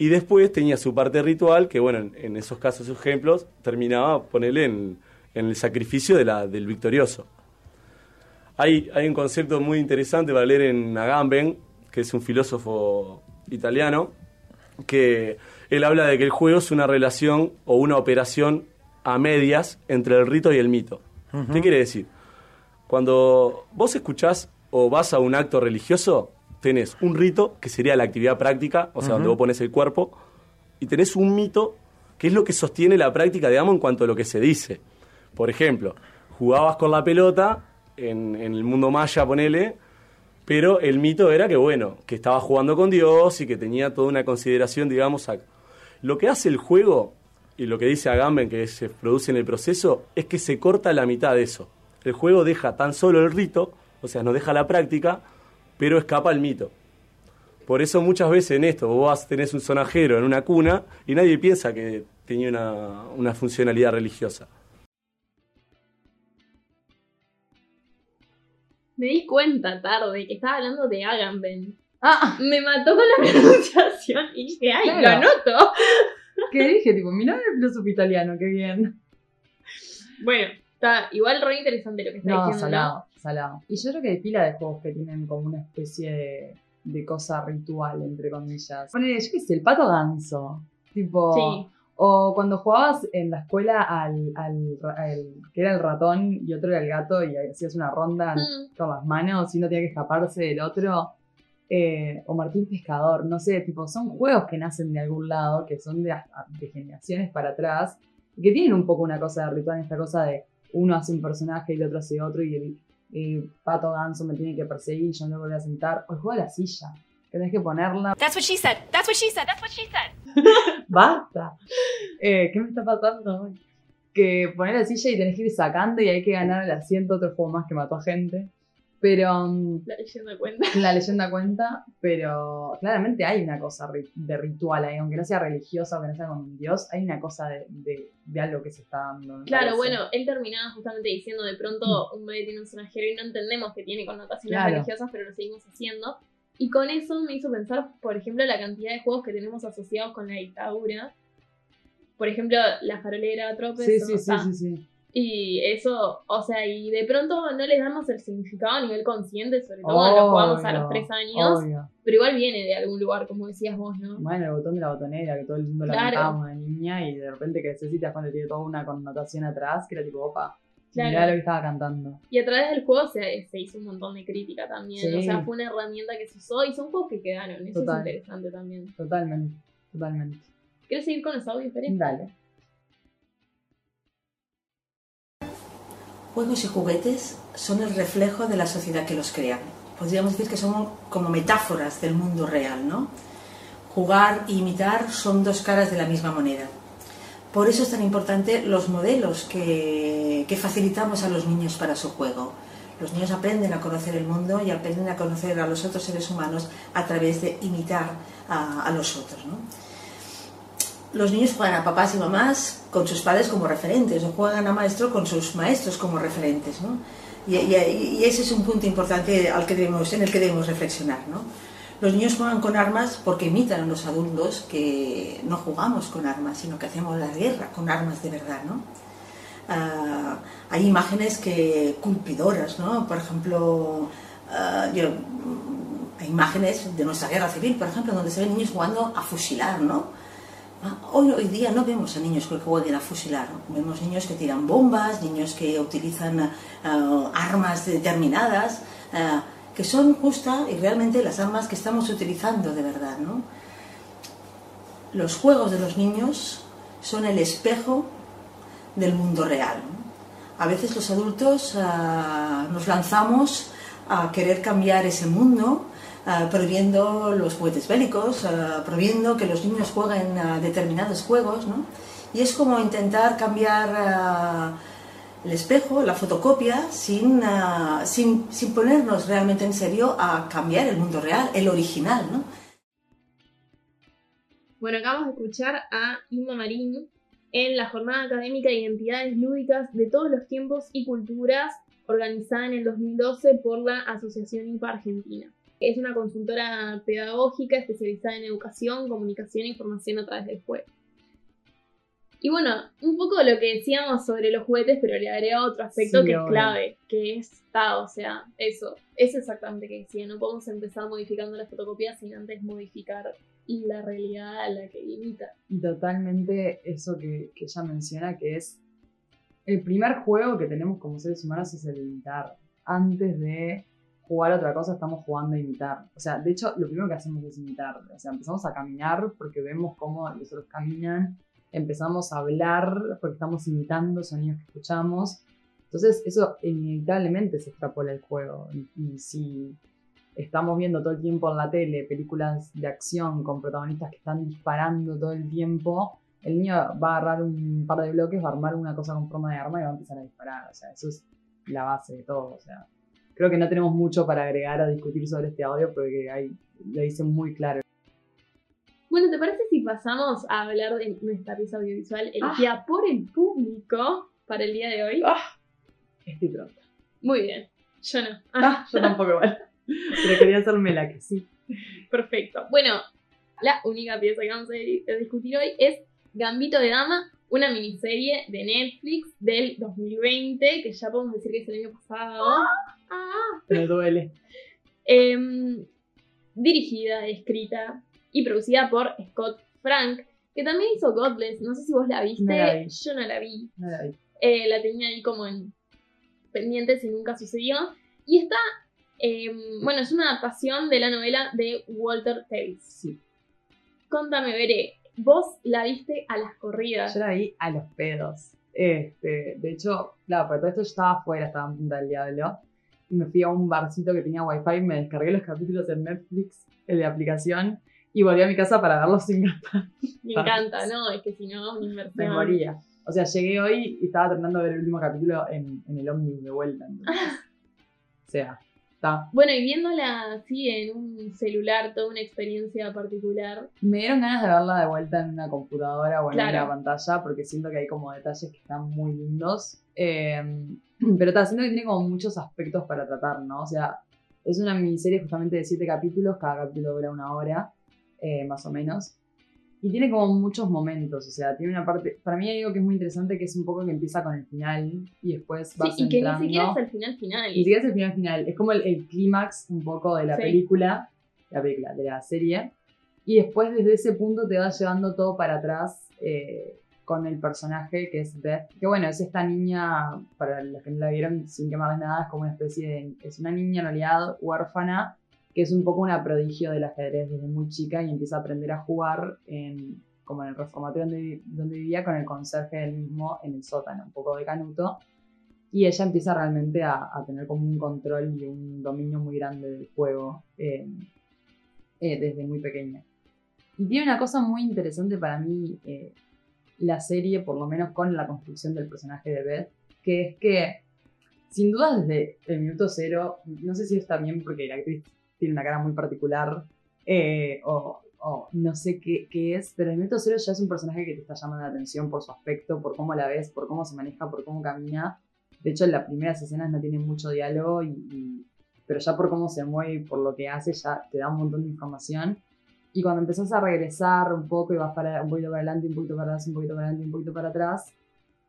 Y después tenía su parte ritual, que bueno, en, en esos casos, ejemplos, terminaba ponerle en, en el sacrificio de la, del victorioso. Hay, hay un concepto muy interesante para leer en Agamben, que es un filósofo italiano, que él habla de que el juego es una relación o una operación a medias entre el rito y el mito. ¿Qué quiere decir? Cuando vos escuchás o vas a un acto religioso, tenés un rito, que sería la actividad práctica, o sea, donde vos pones el cuerpo, y tenés un mito, que es lo que sostiene la práctica, digamos, en cuanto a lo que se dice. Por ejemplo, jugabas con la pelota en, en el mundo maya, ponele, pero el mito era que, bueno, que estaba jugando con Dios y que tenía toda una consideración, digamos, a... Lo que hace el juego, y lo que dice Agamben que se produce en el proceso, es que se corta la mitad de eso. El juego deja tan solo el rito, o sea, no deja la práctica, pero escapa el mito. Por eso muchas veces en esto, vos vas- tenés un sonajero en una cuna y nadie piensa que tenía una, una funcionalidad religiosa. Me di cuenta tarde que estaba hablando de Agamben. Ah, Me mató con la <laughs> pronunciación y dije, ¡ay, Claro. lo anoto! ¿qué dije? Tipo, mirá el filósofo italiano, qué bien. Bueno, está igual re interesante lo que está No, diciendo. ¿no? salado, salado. Y yo creo que hay pila de juegos que tienen como una especie de, de cosa ritual, entre comillas. Ponele, yo qué sé, el pato ganso. Tipo. Sí. O cuando jugabas en la escuela al, al, al- que era el ratón y otro era el gato y hacías una ronda Mm. con las manos y uno tenía que escaparse del otro. Eh, o Martín Pescador, no sé, tipo, son juegos que nacen de algún lado, que son de, de generaciones para atrás, y que tienen un poco una cosa de ritual, esta cosa de uno hace un personaje y el otro hace otro, y el, el pato ganso me tiene que perseguir y yo no me voy a sentar. O el juego de la silla, tenés que ponerla. That's what she said. That's what she said. That's what she said. <laughs> ¡Basta! Eh, ¿Qué me está pasando? Que poner la silla y tenés que ir sacando y hay que ganar el asiento, otro juego más que mató a gente. Pero mm, La leyenda cuenta. <laughs> la leyenda cuenta, pero claramente hay una cosa de ritual ahí, aunque no sea religiosa, aunque no sea con un dios, hay una cosa de, de- de algo que se está dando. Claro, parece. bueno, él terminaba justamente diciendo de pronto un bebé tiene un sonajero y no entendemos que tiene connotaciones Claro. religiosas, pero lo seguimos haciendo. Y con eso me hizo pensar, por ejemplo, la cantidad de juegos que tenemos asociados con la dictadura. Por ejemplo, la farolera, tropes. Sí, o- sí, sí, sí, sí. Y eso, o sea, y de pronto no les damos el significado a nivel consciente, sobre todo cuando lo jugamos a los tres años, obvio. pero igual viene de algún lugar, como decías vos, ¿no? Bueno, el botón de la botonera, que todo el mundo la cantábamos de niña y de repente creces y te das cuenta que tiene toda una connotación atrás, que era tipo, opa, Claro. mirá lo que estaba cantando. Y a través del juego se, se hizo un montón de crítica también. Sí. O sea, fue una herramienta que se usó y son juegos que quedaron. Eso Total. es interesante también. Totalmente, totalmente. ¿Quieres seguir con los audios, Pere? Dale. Juegos y juguetes son el reflejo de la sociedad que los crea. Podríamos decir que son como metáforas del mundo real, ¿no? Jugar e imitar son dos caras de la misma moneda. Por eso es tan importante los modelos que, que facilitamos a los niños para su juego. Los niños aprenden a conocer el mundo y aprenden a conocer a los otros seres humanos a través de imitar a, a los otros, ¿no? Los niños juegan a papás y mamás con sus padres como referentes o juegan a maestro con sus maestros como referentes, ¿no? Y, ese es un punto importante al que debemos, en el que debemos reflexionar, ¿no? Los niños juegan con armas porque imitan a los adultos que no jugamos con armas, sino que hacemos la guerra con armas de verdad, ¿no? Ah, hay imágenes que culpidoras, ¿no? Por ejemplo, yo- hay imágenes de nuestra guerra civil, por ejemplo, donde se ven niños jugando a fusilar, ¿no? Ah, Hoy, hoy día no vemos a niños que jueguen a fusilar, vemos niños que tiran bombas, niños que utilizan ah, armas determinadas, ah, que son justa y realmente las armas que estamos utilizando de verdad. Los juegos de los niños son el espejo del mundo real. A veces los adultos ah, nos lanzamos a querer cambiar ese mundo, ah, prohibiendo los juguetes bélicos, ah, prohibiendo que los niños jueguen determinados juegos, ¿no? Y es como intentar cambiar ah, el espejo, la fotocopia, sin, sin, sin ponernos realmente en serio a cambiar el mundo real, el original, ¿no? Bueno, acabamos de escuchar a Inma Marín en la Jornada Académica de Identidades Lúdicas de todos los tiempos y culturas, organizada en el 2012 por la Asociación IPA Argentina. Es una consultora pedagógica especializada en educación, comunicación e información a través del juego. Y bueno, un poco lo que decíamos sobre los juguetes, pero le agrega otro aspecto Sí, que es clave, que es está, o sea, eso, es exactamente que decía, no podemos empezar modificando las fotocopias sin antes modificar la realidad a la que imita. Y totalmente eso que, que ella menciona, que es el primer juego que tenemos como seres humanos es el imitar. Antes de jugar otra cosa, estamos jugando a imitar. O sea, de hecho, lo primero que hacemos es imitar. O sea, empezamos a caminar porque vemos cómo los otros caminan. Empezamos a hablar porque estamos imitando sonidos que escuchamos. Entonces, eso inevitablemente se extrapola el juego. Y, y si estamos viendo todo el tiempo en la tele películas de acción con protagonistas que están disparando todo el tiempo, el niño va a agarrar un par de bloques, va a armar una cosa con forma de arma y va a empezar a disparar. O sea, eso es la base de todo. O sea, creo que no tenemos mucho para agregar a discutir sobre este audio porque ahí lo dice muy claro. Bueno, ¿te parece si pasamos a hablar de nuestra pieza audiovisual elegida por el público para el día de hoy? Ah, estoy pronta. Muy bien, yo no. Ah, yo tampoco igual. Pero quería hacerme la que sí. Perfecto. Bueno, la única pieza que vamos a discutir hoy es Gambito de Dama, una miniserie de Netflix del 2020, que ya podemos decir que es el año pasado. Ah. Me duele. Em, dirigida, escrita y producida por Scott Frank, que también hizo Godless. No sé si vos la viste. No la vi. Yo no la vi. No la vi. Eh, la tenía ahí como en pendientes y nunca sucedió. Y está, em, bueno, es una adaptación de la novela de Walter Tevis. Sí. Contame, Veré, vos la viste a las corridas. Yo la vi a los pedos. Este, de hecho, claro, para todo esto yo estaba afuera, estaba en Punta del Diablo. Y me fui a un barcito que tenía wifi, me descargué los capítulos en Netflix, en la aplicación, y volví a mi casa para verlos sin <laughs> gastar. Me encanta, ¿no? Es que si no, una Me inversión. moría. O sea, llegué hoy y estaba tratando de ver el último capítulo en, en el ómnibus de vuelta. entonces, <laughs> o sea, Está. Bueno, y viéndola así en un celular, toda una experiencia particular. Me dieron ganas de verla de vuelta en una computadora o en Claro. una pantalla porque siento que hay como detalles que están muy lindos. Eh, <clears throat> pero está, siento que tiene como muchos aspectos para tratar, ¿no? O sea, es una miniserie justamente de siete capítulos, cada capítulo dura una hora, eh, más o menos. Y tiene como muchos momentos, o sea, tiene una parte, para mí hay algo que es muy interesante que es un poco que empieza con el final y después vas Sí, y que ni siquiera es el final final. Ni siquiera es el final final, es como el, el clímax un poco de la Sí. película, la película, de la serie. Y después desde ese punto te va llevando todo para atrás eh, con el personaje que es Beth. Que bueno, es esta niña, para los que no la vieron, sin quemarles nada, es como una especie de... Es una niña en realidad huérfana, que es un poco una prodigio del ajedrez desde muy chica y empieza a aprender a jugar en como en el reformatorio donde, donde vivía con el conserje del mismo en el sótano, un poco de canuto. Y ella empieza realmente a, a tener como un control y un dominio muy grande del juego eh, eh, desde muy pequeña. Y tiene una cosa muy interesante para mí eh, la serie, por lo menos con la construcción del personaje de Beth, que es que sin duda desde el minuto cero, no sé si es también porque la actriz tiene una cara muy particular eh, o, o no sé qué, qué es, pero el minuto cero ya es un personaje que te está llamando la atención por su aspecto, por cómo la ves, por cómo se maneja, por cómo camina. De hecho, en las primeras escenas no tiene mucho diálogo, y, y- pero ya por cómo se mueve y por lo que hace, ya te da un montón de información. Y cuando empezás a regresar un poco y vas para, un poquito para adelante, un poquito para atrás, un poquito para adelante, un poquito para atrás,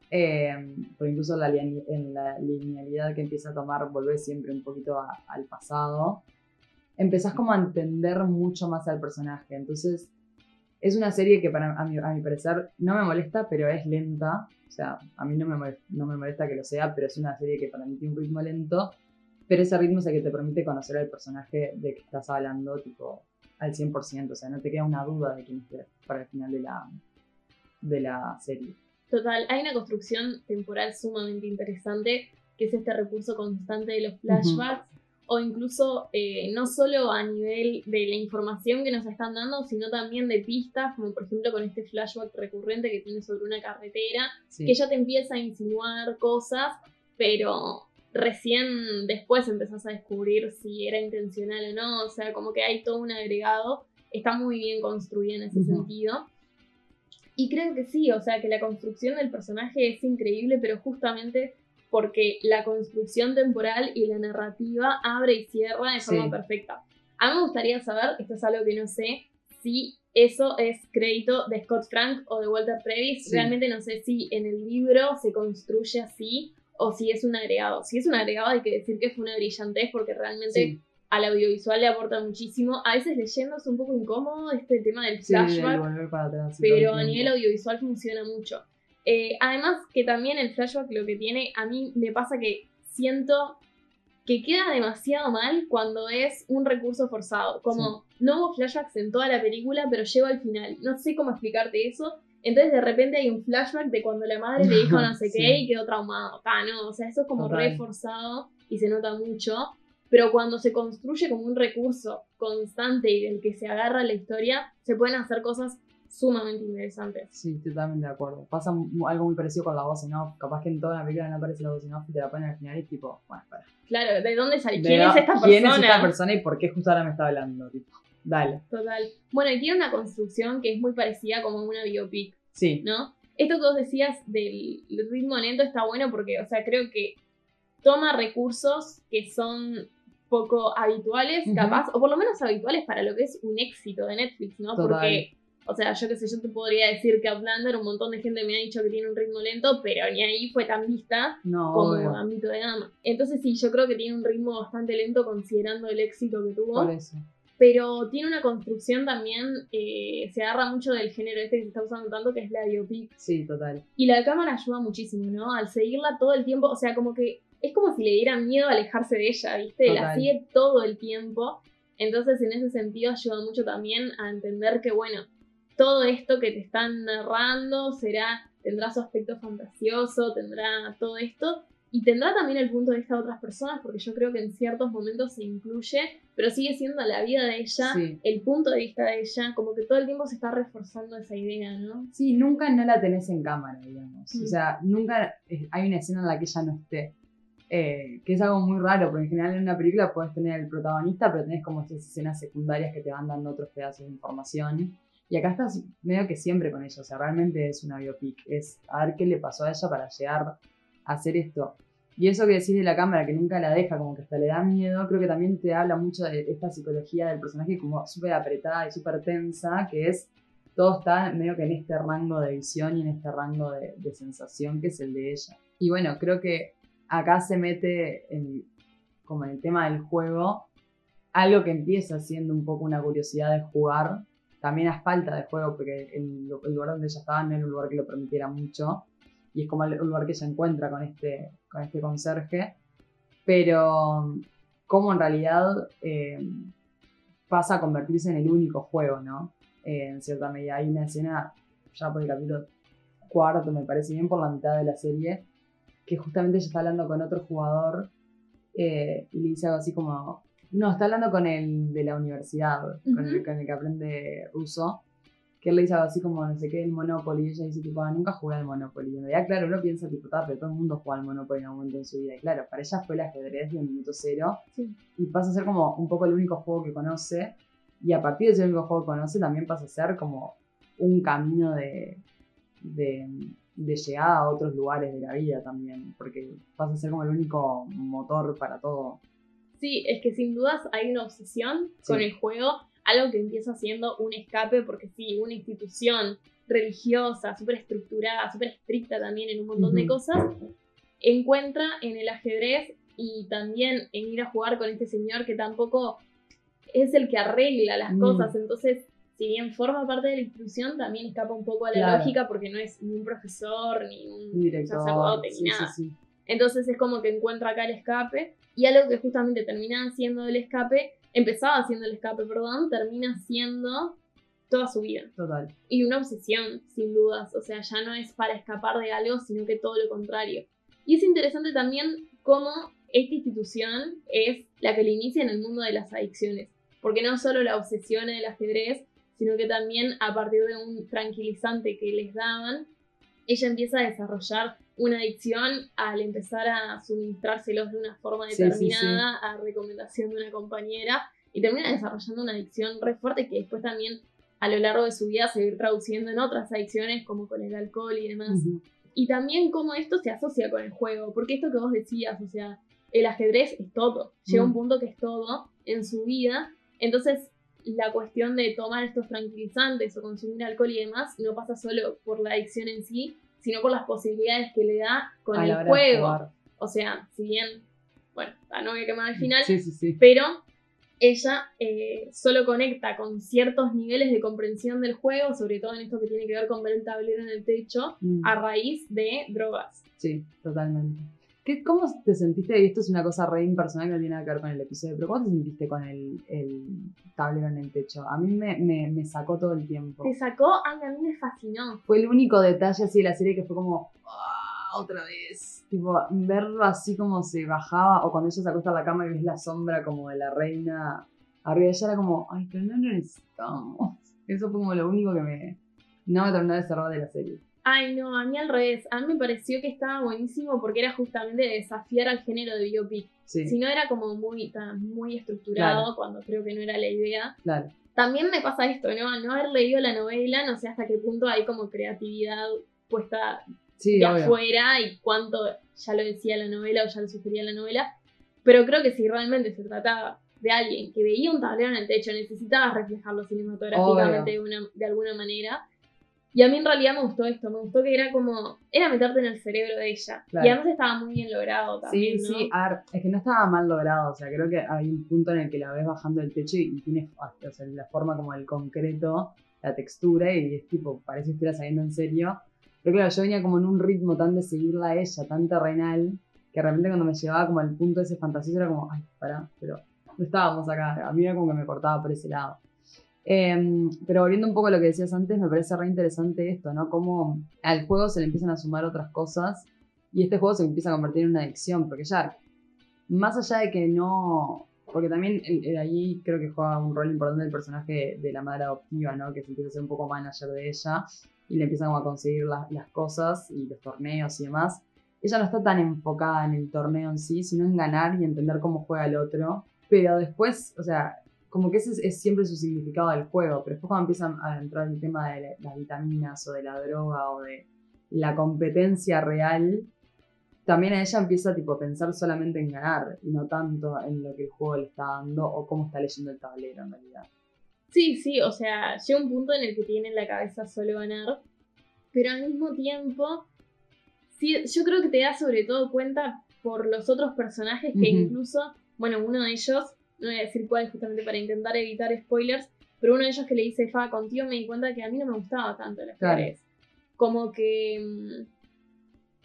eh, por incluso la, en la linealidad que empieza a tomar, volvés siempre un poquito a- al pasado, empezás como a entender mucho más al personaje. Entonces, es una serie que para, a, mi, a mi parecer no me molesta, pero es lenta. O sea, a mí no me, molesta, no me molesta que lo sea, pero es una serie que para mí tiene un ritmo lento. Pero ese ritmo es el que te permite conocer al personaje de que estás hablando, tipo, al 100%. O sea, no te queda una duda de quién es para el final de la, de la serie. Total, hay una construcción temporal sumamente interesante, que es este recurso constante de los flashbacks, o incluso eh, no solo a nivel de la información que nos están dando, sino también de pistas, como por ejemplo con este flashback recurrente que tiene sobre una carretera, Sí. que ya te empieza a insinuar cosas, pero recién después empezás a descubrir si era intencional o no, o sea, como que hay todo un agregado, está muy bien construida en ese sentido. Y creo que sí, o sea, que la construcción del personaje es increíble, pero justamente porque la construcción temporal y la narrativa abre y cierra de forma Sí. perfecta. A mí me gustaría saber, esto es algo que no sé, si eso es crédito de Scott Frank o de Walter Travis. Sí. Realmente no sé si en el libro se construye así o si es un agregado. Si es un agregado hay que decir que fue una brillantez porque realmente Sí, al audiovisual le aporta muchísimo. A veces leyendo es un poco incómodo este tema del sí, el flashback el pero a nivel audiovisual funciona mucho. Eh, además que también el flashback lo que tiene, a mí me pasa que siento que queda demasiado mal cuando es un recurso forzado. Como no hubo flashbacks en toda la película, pero llego al final. No sé cómo explicarte eso. Entonces de repente hay un flashback de cuando la madre le dijo <laughs> no sé Sí. qué y quedó traumado. Ta, no, o sea, eso es como Total. reforzado y se nota mucho. Pero cuando se construye como un recurso constante y del que se agarra la historia, se pueden hacer cosas sumamente interesantes. Sí, totalmente de acuerdo. Pasa algo muy parecido con la voz en off. Capaz que en toda la película no aparece la voz en off y te la ponen al final y tipo, bueno, espera. Claro, ¿de dónde sale? ¿Quién es esta persona? ¿Quién es esta persona y por qué justo ahora me está hablando? Tipo, dale. Total. Bueno, y tiene una construcción que es muy parecida como una biopic, Sí, ¿no? Esto que vos decías del ritmo lento está bueno porque, o sea, creo que toma recursos que son poco habituales, capaz, o por lo menos habituales para lo que es un éxito de Netflix, ¿no? Total. Porque, o sea, yo qué sé, yo te podría decir que Outlander, un montón de gente me ha dicho que tiene un ritmo lento, pero ni ahí fue tan vista no, como obvio. ámbito de gama. Entonces sí, yo creo que tiene un ritmo bastante lento considerando el éxito que tuvo. Por eso. Pero tiene una construcción también, eh, se agarra mucho del género este que se está usando tanto, que es la biopic. Sí, total. Y la cámara ayuda muchísimo, ¿no? Al seguirla todo el tiempo, o sea, como que es como si le diera miedo alejarse de ella, ¿viste? La sigue todo el tiempo. Entonces, en ese sentido, ayuda mucho también a entender que, bueno, todo esto que te están narrando será, tendrá su aspecto fantasioso, tendrá todo esto. Y tendrá también el punto de vista de otras personas, porque yo creo que en ciertos momentos se incluye, pero sigue siendo la vida de ella, Sí. el punto de vista de ella, como que todo el tiempo se está reforzando esa idea, ¿no? Sí, nunca no la tenés en cámara, digamos. Mm. O sea, nunca eh, hay una escena en la que ella no esté. eh, que es algo muy raro, porque en general en una película puedes tener el protagonista, pero tenés como estas escenas secundarias que te van dando otros pedazos de información. Y acá estás medio que siempre con ella, o sea, realmente es una biopic, es a ver qué le pasó a ella para llegar a hacer esto. Y eso que decís de la cámara, que nunca la deja, como que hasta le da miedo, creo que también te habla mucho de esta psicología del personaje como súper apretada y súper tensa, que es, todo está medio que en este rango de visión y en este rango de, sensación que es el de ella. Y bueno, creo que acá se mete como en el tema del juego, algo que empieza siendo un poco una curiosidad de jugar, también a falta de juego, porque el, el lugar donde ella estaba no era un lugar que lo permitiera mucho, y es como el lugar que ella encuentra con este, con este conserje, pero como en realidad eh, pasa a convertirse en el único juego, ¿no? Eh, en cierta medida hay una escena, ya por el capítulo cuarto, me parece bien, por la mitad de la serie, que justamente ella está hablando con otro jugador eh, y le dice algo así como, no, está hablando con el de la universidad, con, el, con el que aprende ruso, que él le dice algo así como, no sé qué, el Monopoly, y ella dice, tipo, ah, nunca jugué al Monopoly. Y en realidad, claro, uno piensa, tipo, "Ta, pero todo el mundo juega al Monopoly en algún momento en su vida. Y claro, para ella fue el ajedrez de un minuto cero, Sí. y pasa a ser como un poco el único juego que conoce, y a partir de ese único juego que conoce, también pasa a ser como un camino de, de, de llegada a otros lugares de la vida también, porque pasa a ser como el único motor para todo. Sí, es que sin dudas hay una obsesión Sí. con el juego, algo que empieza siendo un escape, porque sí, una institución religiosa, súper estructurada, súper estricta también en un montón de cosas, encuentra en el ajedrez y también en ir a jugar con este señor que tampoco es el que arregla las Mm. cosas, entonces si bien forma parte de la institución, también escapa un poco a la Claro. lógica porque no es ni un profesor, ni un Un director, sacerdote, ni sí, nada. sí, sí. Entonces es como que encuentra acá el escape y algo que justamente termina siendo el escape, empezaba siendo el escape, perdón, termina siendo toda su vida. Total. Y una obsesión, sin dudas. O sea, ya no es para escapar de algo, sino que todo lo contrario. Y es interesante también cómo esta institución es la que le inicia en el mundo de las adicciones. Porque no solo la obsesión en el ajedrez, sino que también a partir de un tranquilizante que les daban, ella empieza a desarrollar una adicción al empezar a suministrárselos de una forma Sí, sí, determinada a recomendación de una compañera y termina desarrollando una adicción re fuerte que después también a lo largo de su vida se va a ir traduciendo en otras adicciones como con el alcohol y demás. Y también cómo esto se asocia con el juego, porque esto que vos decías, o sea, el ajedrez es todo, llega Mm. un punto que es todo en su vida, entonces la cuestión de tomar estos tranquilizantes o consumir alcohol y demás no pasa solo por la adicción en sí, sino por las posibilidades que le da con A el juego. O sea, si bien, bueno, la no voy a quemar al final, Sí, sí, sí. pero ella eh, solo conecta con ciertos niveles de comprensión del juego, sobre todo en esto que tiene que ver con ver el tablero en el techo, Mm. a raíz de drogas. Sí, totalmente. ¿Qué, ¿Cómo te sentiste? Y esto es una cosa re impersonal que no tiene nada que ver con el episodio, pero ¿cómo te sentiste con el, el tablero en el techo? A mí me, me, me sacó todo el tiempo. Se sacó, ay, a mí me fascinó. Fue el único detalle así de la serie que fue como, "Ah, otra vez. Tipo, verlo así como se bajaba, o cuando ella se acuesta en la cama y ves la sombra como de la reina arriba de ella, era como, ay, pero no lo necesitamos. Eso fue como lo único que me, no me terminó de cerrar de la serie. Ay, no, a mí al revés. A mí me pareció que estaba buenísimo porque era justamente desafiar al género de biopic. Sí, Si no era como muy, muy estructurado, Claro. cuando creo que no era la idea. claro. También me pasa esto, ¿no? Al no haber leído la novela, no sé hasta qué punto hay como creatividad puesta Sí, de obvio. afuera y cuánto ya lo decía la novela o ya lo sugería la novela. Pero creo que si realmente se trataba de alguien que veía un tablero en el techo, necesitaba reflejarlo cinematográficamente de, una- de alguna manera. Y a mí en realidad me gustó esto, me gustó que era como, era meterte en el cerebro de ella. Claro. Y además estaba muy bien logrado también. Sí, ¿no? sí, a ver, es que no estaba mal logrado, o sea, creo que hay un punto en el que la ves bajando el techo y, tiene o sea, la forma como el concreto, la textura, y es tipo, parece que estuviera saliendo en serio. Pero claro, yo venía como en un ritmo tan de seguirla a ella, tan terrenal, que de repente cuando me llevaba como al punto de ese fantasioso era como, ay, pará, pero no estábamos acá, a mí era como que me cortaba por ese lado. Em, pero volviendo un poco a lo que decías antes, me parece re interesante esto, ¿no? Cómo al juego se le empiezan a sumar otras cosas y este juego se empieza a convertir en una adicción, porque ya, más allá de que no. Porque también el- ahí creo que juega un rol importante el personaje de la madre adoptiva, ¿no? Que se empieza a ser un poco manager de ella y le empiezan a conseguir las cosas y los torneos y demás. ella no está tan enfocada en el torneo en sí, sino en ganar y entender cómo juega el otro. Pero después, o sea, como que ese es, es siempre su significado del juego. Pero después cuando empiezan a entrar el tema de la- las vitaminas o de la droga o de la competencia real, también a ella empieza tipo, a pensar solamente en ganar y no tanto en lo que el juego le está dando o cómo está leyendo el tablero en realidad. Sí, sí, o sea, llega un punto en el que tiene en la cabeza solo ganar, pero al mismo tiempo, sí, yo creo que te das sobre todo cuenta por los otros personajes que incluso, bueno, uno de ellos, no voy a decir cuál justamente para intentar evitar spoilers, pero uno de ellos que le dice, Fa, contigo me di cuenta que a mí no me gustaba tanto el Claro. ajedrez. Como que mm,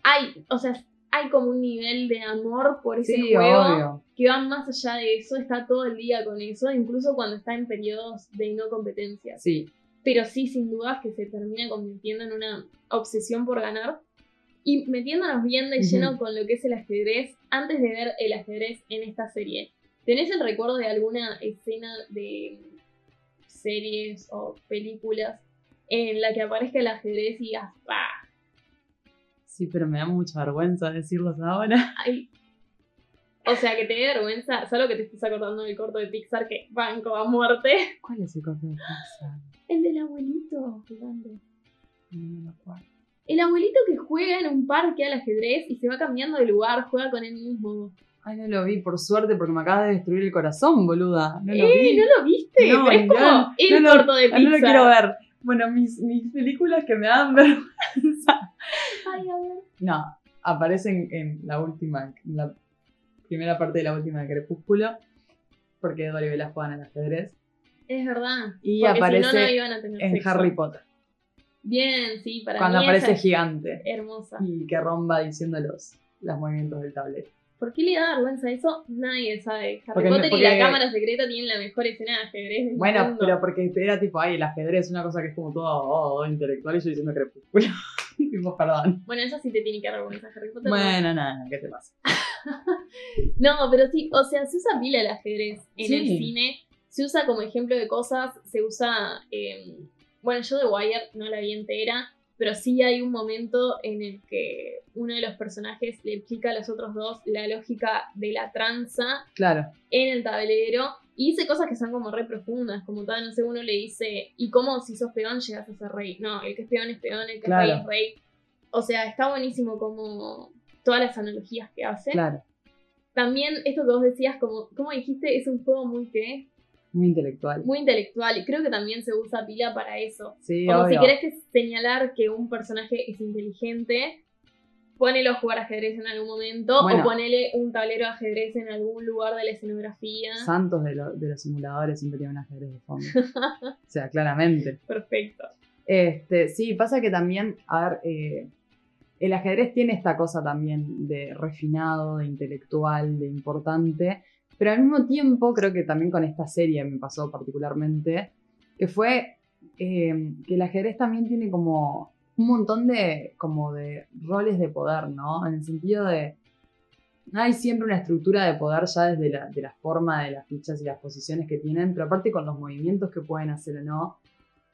hay, o sea, hay como un nivel de amor por ese Sí, juego obvio. que va más allá de eso, está todo el día con eso, incluso cuando está en periodos de no competencias. Sí, Pero sí, sin dudas, que se termina convirtiendo en una obsesión por ganar. Y metiéndonos bien de lleno con lo que es el ajedrez, antes de ver el ajedrez en esta serie, ¿tenés el recuerdo de alguna escena de series o películas en la que aparezca el ajedrez y digas, ¡pah! sí, pero me da mucha vergüenza decirlos ahora. <laughs> Ay. O sea, que te dé vergüenza, solo que te estés acordando del corto de Pixar que banco a muerte. <laughs> ¿Cuál es el corto de Pixar? El del abuelito jugando. No me acuerdo. El abuelito que juega en un parque al ajedrez y se va cambiando de lugar, juega con él mismo. Ay, no lo vi, por suerte, porque me acabas de destruir el corazón, boluda. No lo ¡Eh! vi. ¿No lo viste? No, Pero es no, como el no lo- corto de Ah, Pixar. No lo quiero ver. Bueno, mis, mis películas que me dan <laughs> vergüenza. Ay, a ver. No, aparecen en la última, en la primera parte de la última de Crepúsculo, porque Edward y Bella juegan al ajedrez, Es verdad. Y Porque aparece si no, no iban a tener en sexo. Harry Potter, Bien, sí, para cuando mí aparece es gigante hermosa. y que romba diciendo los, los movimientos del tablero. ¿Por qué le da vergüenza eso? Nadie sabe. Harry Porque no- Potter y la cámara secreta tienen la mejor escena de ajedrez del Bueno, mundo. pero porque era tipo, ay, el ajedrez es una cosa que es como todo oh, intelectual y yo diciendo Crepúsculo. <laughs> tipo, perdón. Bueno, eso sí te tiene que dar vergüenza, Harry Potter. no. Bueno, nada, ¿qué te pasa? <laughs> No, pero sí, o sea, se usa pila el ajedrez en Sí. el cine. Se usa como ejemplo de cosas, se usa... eh, bueno, yo de Wire no la vi entera, pero sí hay un momento en el que uno de los personajes le explica a los otros dos la lógica de la tranza Claro, en el tablero y dice cosas que son como re profundas, como tal, no sé, uno le dice, ¿y cómo si sos peón llegas a ser rey? No, el que es peón es peón, el que Claro. es rey es rey. O sea, está buenísimo como todas las analogías que hace. claro. También esto que vos decías, como, como dijiste, es un juego muy que Muy intelectual. muy intelectual y creo que también se usa pila para eso. Sí, Como si querés que señalar que un personaje es inteligente, ponelo a jugar ajedrez en algún momento Bueno. o ponele un tablero de ajedrez en algún lugar de la escenografía. Santos de, lo- de los simuladores siempre tienen un ajedrez de fondo. <laughs> o sea, claramente. Perfecto. Este, sí, pasa que también, a ver, eh, el ajedrez tiene esta cosa también de refinado, de intelectual, de importante, pero al mismo tiempo creo que también con esta serie me pasó particularmente, que fue eh, que el ajedrez también tiene como un montón de, como de roles de poder, ¿no? En el sentido de, hay siempre una estructura de poder ya desde la, de la forma de las fichas y las posiciones que tienen, pero aparte con los movimientos que pueden hacer o no.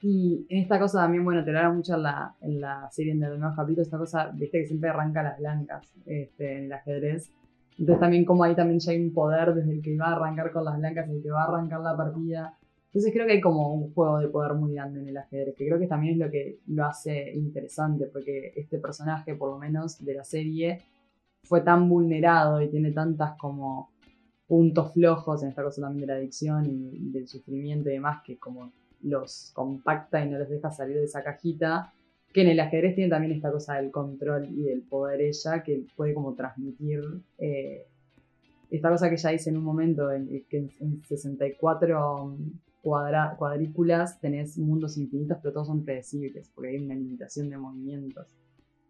Y en esta cosa también, bueno, te lo habla mucho en la, en la serie de los nuevos capítulos, esta cosa, viste, que siempre arranca las blancas este, en el ajedrez. Entonces también como ahí también ya hay un poder desde el que va a arrancar con las blancas, el que va a arrancar la partida. Entonces creo que hay como un juego de poder muy grande en el ajedrez, que creo que también es lo que lo hace interesante, porque este personaje, por lo menos de la serie, fue tan vulnerado y tiene tantas como puntos flojos en esta cosa también de la adicción y del sufrimiento y demás, que como los compacta y no los deja salir de esa cajita, que en el ajedrez tiene también esta cosa del control y del poder ella, que puede como transmitir eh, esta cosa que ella dice en un momento, en, que en, en 64 cuadra- cuadrículas tenés mundos infinitos, pero todos son predecibles, porque hay una limitación de movimientos.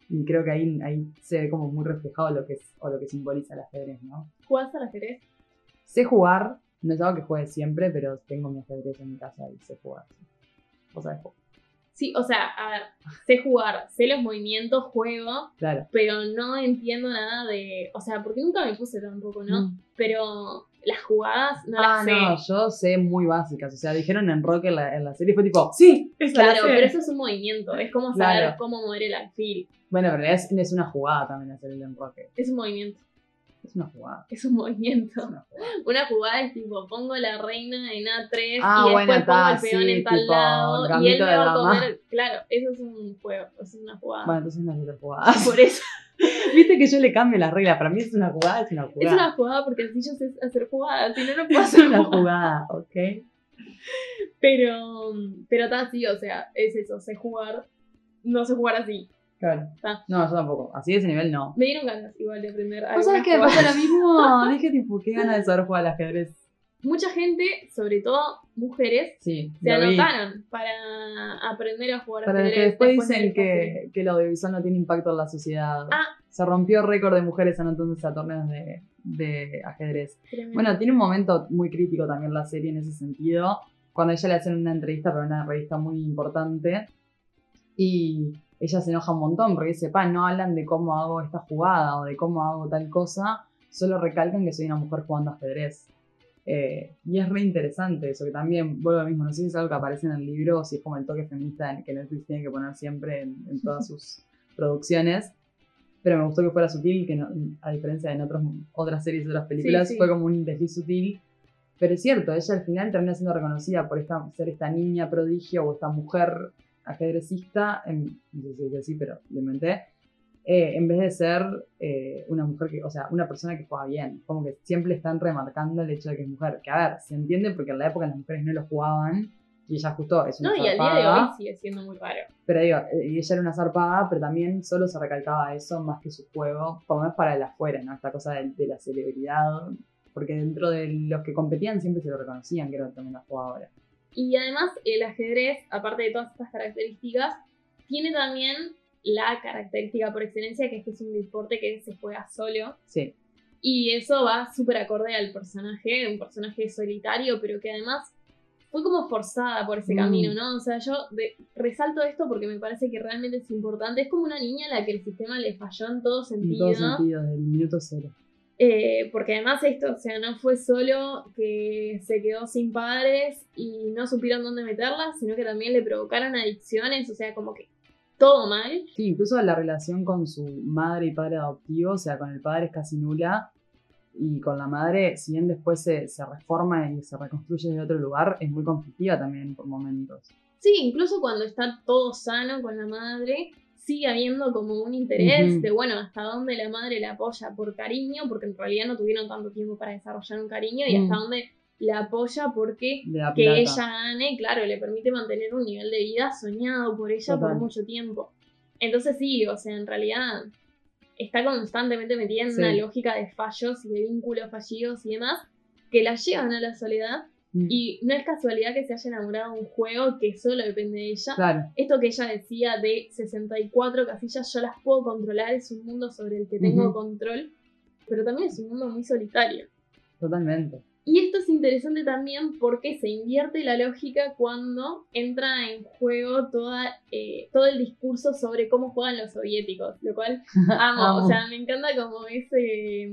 Y creo que ahí, ahí se ve como muy reflejado lo que es, o lo que simboliza el ajedrez, ¿no? ¿Jugás al ajedrez? Sé jugar, no es algo que juegue siempre, pero tengo mi ajedrez en mi casa y sé jugar. Vos sabés jugar. Sí, o sea, a ver, sé jugar, sé los movimientos, juego, Claro. pero no entiendo nada de. O sea, porque nunca me puse tampoco, ¿no? Mm. Pero las jugadas no Ah, las sé. no, yo sé muy básicas. O sea, dijeron en rock en la, en la serie, fue tipo, sí, Claro, sé". pero eso es un movimiento, es como saber Claro. cómo mover el alfil. Bueno, pero es, es una jugada también hacer el enroque. Es un movimiento, Es una jugada. es un movimiento. Es una jugada. <laughs> Una jugada es tipo, pongo la reina en A3 Ah, y bueno, después pongo el peón sí, en tal tipo, lado y él me va a comer. Claro, eso es un juego, es una jugada. Bueno, entonces no es hacer jugadas. <laughs> Por eso <laughs> Viste que yo le cambio las reglas. Para mí es una jugada, es una jugada. es una jugada porque así yo sé hacer jugadas, si no, no puedo Es hacer una jugadas. jugada, ¿ok? Pero, pero está así, o sea, es eso, sé jugar, no sé jugar así. Claro. Ah. No, yo tampoco. Así de ese nivel no. Me dieron ganas igual de aprender ¿Vos sabés algunas que me pasa lo mismo? <laughs> Dije, tipo, qué ganas de saber jugar al ajedrez. Mucha gente, sobre todo mujeres, Sí, se vi. anotaron para aprender a jugar Para los ajedrez que después después de dicen que, que el audiovisual no tiene impacto en la sociedad. Ah. Se rompió récord de mujeres anotándose a torneos de, de ajedrez. Tremendo. Bueno, tiene un momento muy crítico también la serie en ese sentido, cuando ella le hacen una entrevista para una revista muy importante y ella se enoja un montón porque dice, pa, no hablan de cómo hago esta jugada o de cómo hago tal cosa, solo recalcan que soy una mujer jugando ajedrez. Eh, y es re interesante eso, que también, vuelvo a lo mismo, no sé si es algo que aparece en el libro o si es como el toque feminista que Netflix tiene que poner siempre en, en todas sus <laughs> producciones. Pero me gustó que fuera sutil, que no- a diferencia de en otros, otras series otras películas, sí. fue como un desliz sutil. Pero es cierto, ella al final termina siendo reconocida por esta, ser esta niña prodigio o esta mujer ajedrecista, en, no sé si dice así, pero lo inventé, eh, en vez de ser eh, una mujer que, o sea, una persona que juega bien. Como que siempre están remarcando el hecho de que es mujer. Que a ver, se entiende porque en la época las mujeres no lo jugaban y ella justo es una No, y al día de zarpada. hoy sigue siendo muy raro. Pero digo, eh, y ella era una zarpada, pero también solo se recalcaba eso más que su juego, por lo menos para el afuera, ¿no? Esta cosa de, de la celebridad, porque dentro de los que competían siempre se lo reconocían que era también la jugadora. Y además el ajedrez, aparte de todas estas características, tiene también la característica por excelencia que es que es un deporte que se juega solo. Sí, Y eso va súper acorde al personaje, un personaje solitario, pero que además fue como forzada por ese Mm. camino, ¿no? O sea, yo de- resalto esto porque me parece que realmente es importante. Es como una niña a la que el sistema le falló en todo en sentido. todos sentidos, del minuto cero. Eh, porque además esto, o sea, no fue solo que se quedó sin padres y no supieron dónde meterla, sino que también le provocaron adicciones, o sea, como que todo mal. Sí, incluso la relación con su madre y padre adoptivo, o sea, con el padre es casi nula. Y con la madre, si bien después se, se reforma y se reconstruye desde otro lugar, es muy conflictiva también por momentos. Sí, incluso cuando está todo sano con la madre, sigue habiendo como un interés de, bueno, hasta dónde la madre la apoya por cariño, porque en realidad no tuvieron tanto tiempo para desarrollar un cariño, y Mm. hasta dónde la apoya porque que ella gane, claro, le permite mantener un nivel de vida soñado por ella Total. por mucho tiempo. Entonces sí, o sea, en realidad está constantemente metida en Sí. una lógica de fallos y de vínculos fallidos y demás que la llevan a la soledad Mm, y no es casualidad que se haya enamorado de un juego que solo depende de ella. Claro, Esto que ella decía de 64 casillas, yo las puedo controlar, es un mundo sobre el que tengo control, pero también es un mundo muy solitario. totalmente. Y esto es interesante también porque se invierte la lógica cuando entra en juego toda, eh, todo el discurso sobre cómo juegan los soviéticos, lo cual amo. <laughs> Amo. O sea, me encanta como ese,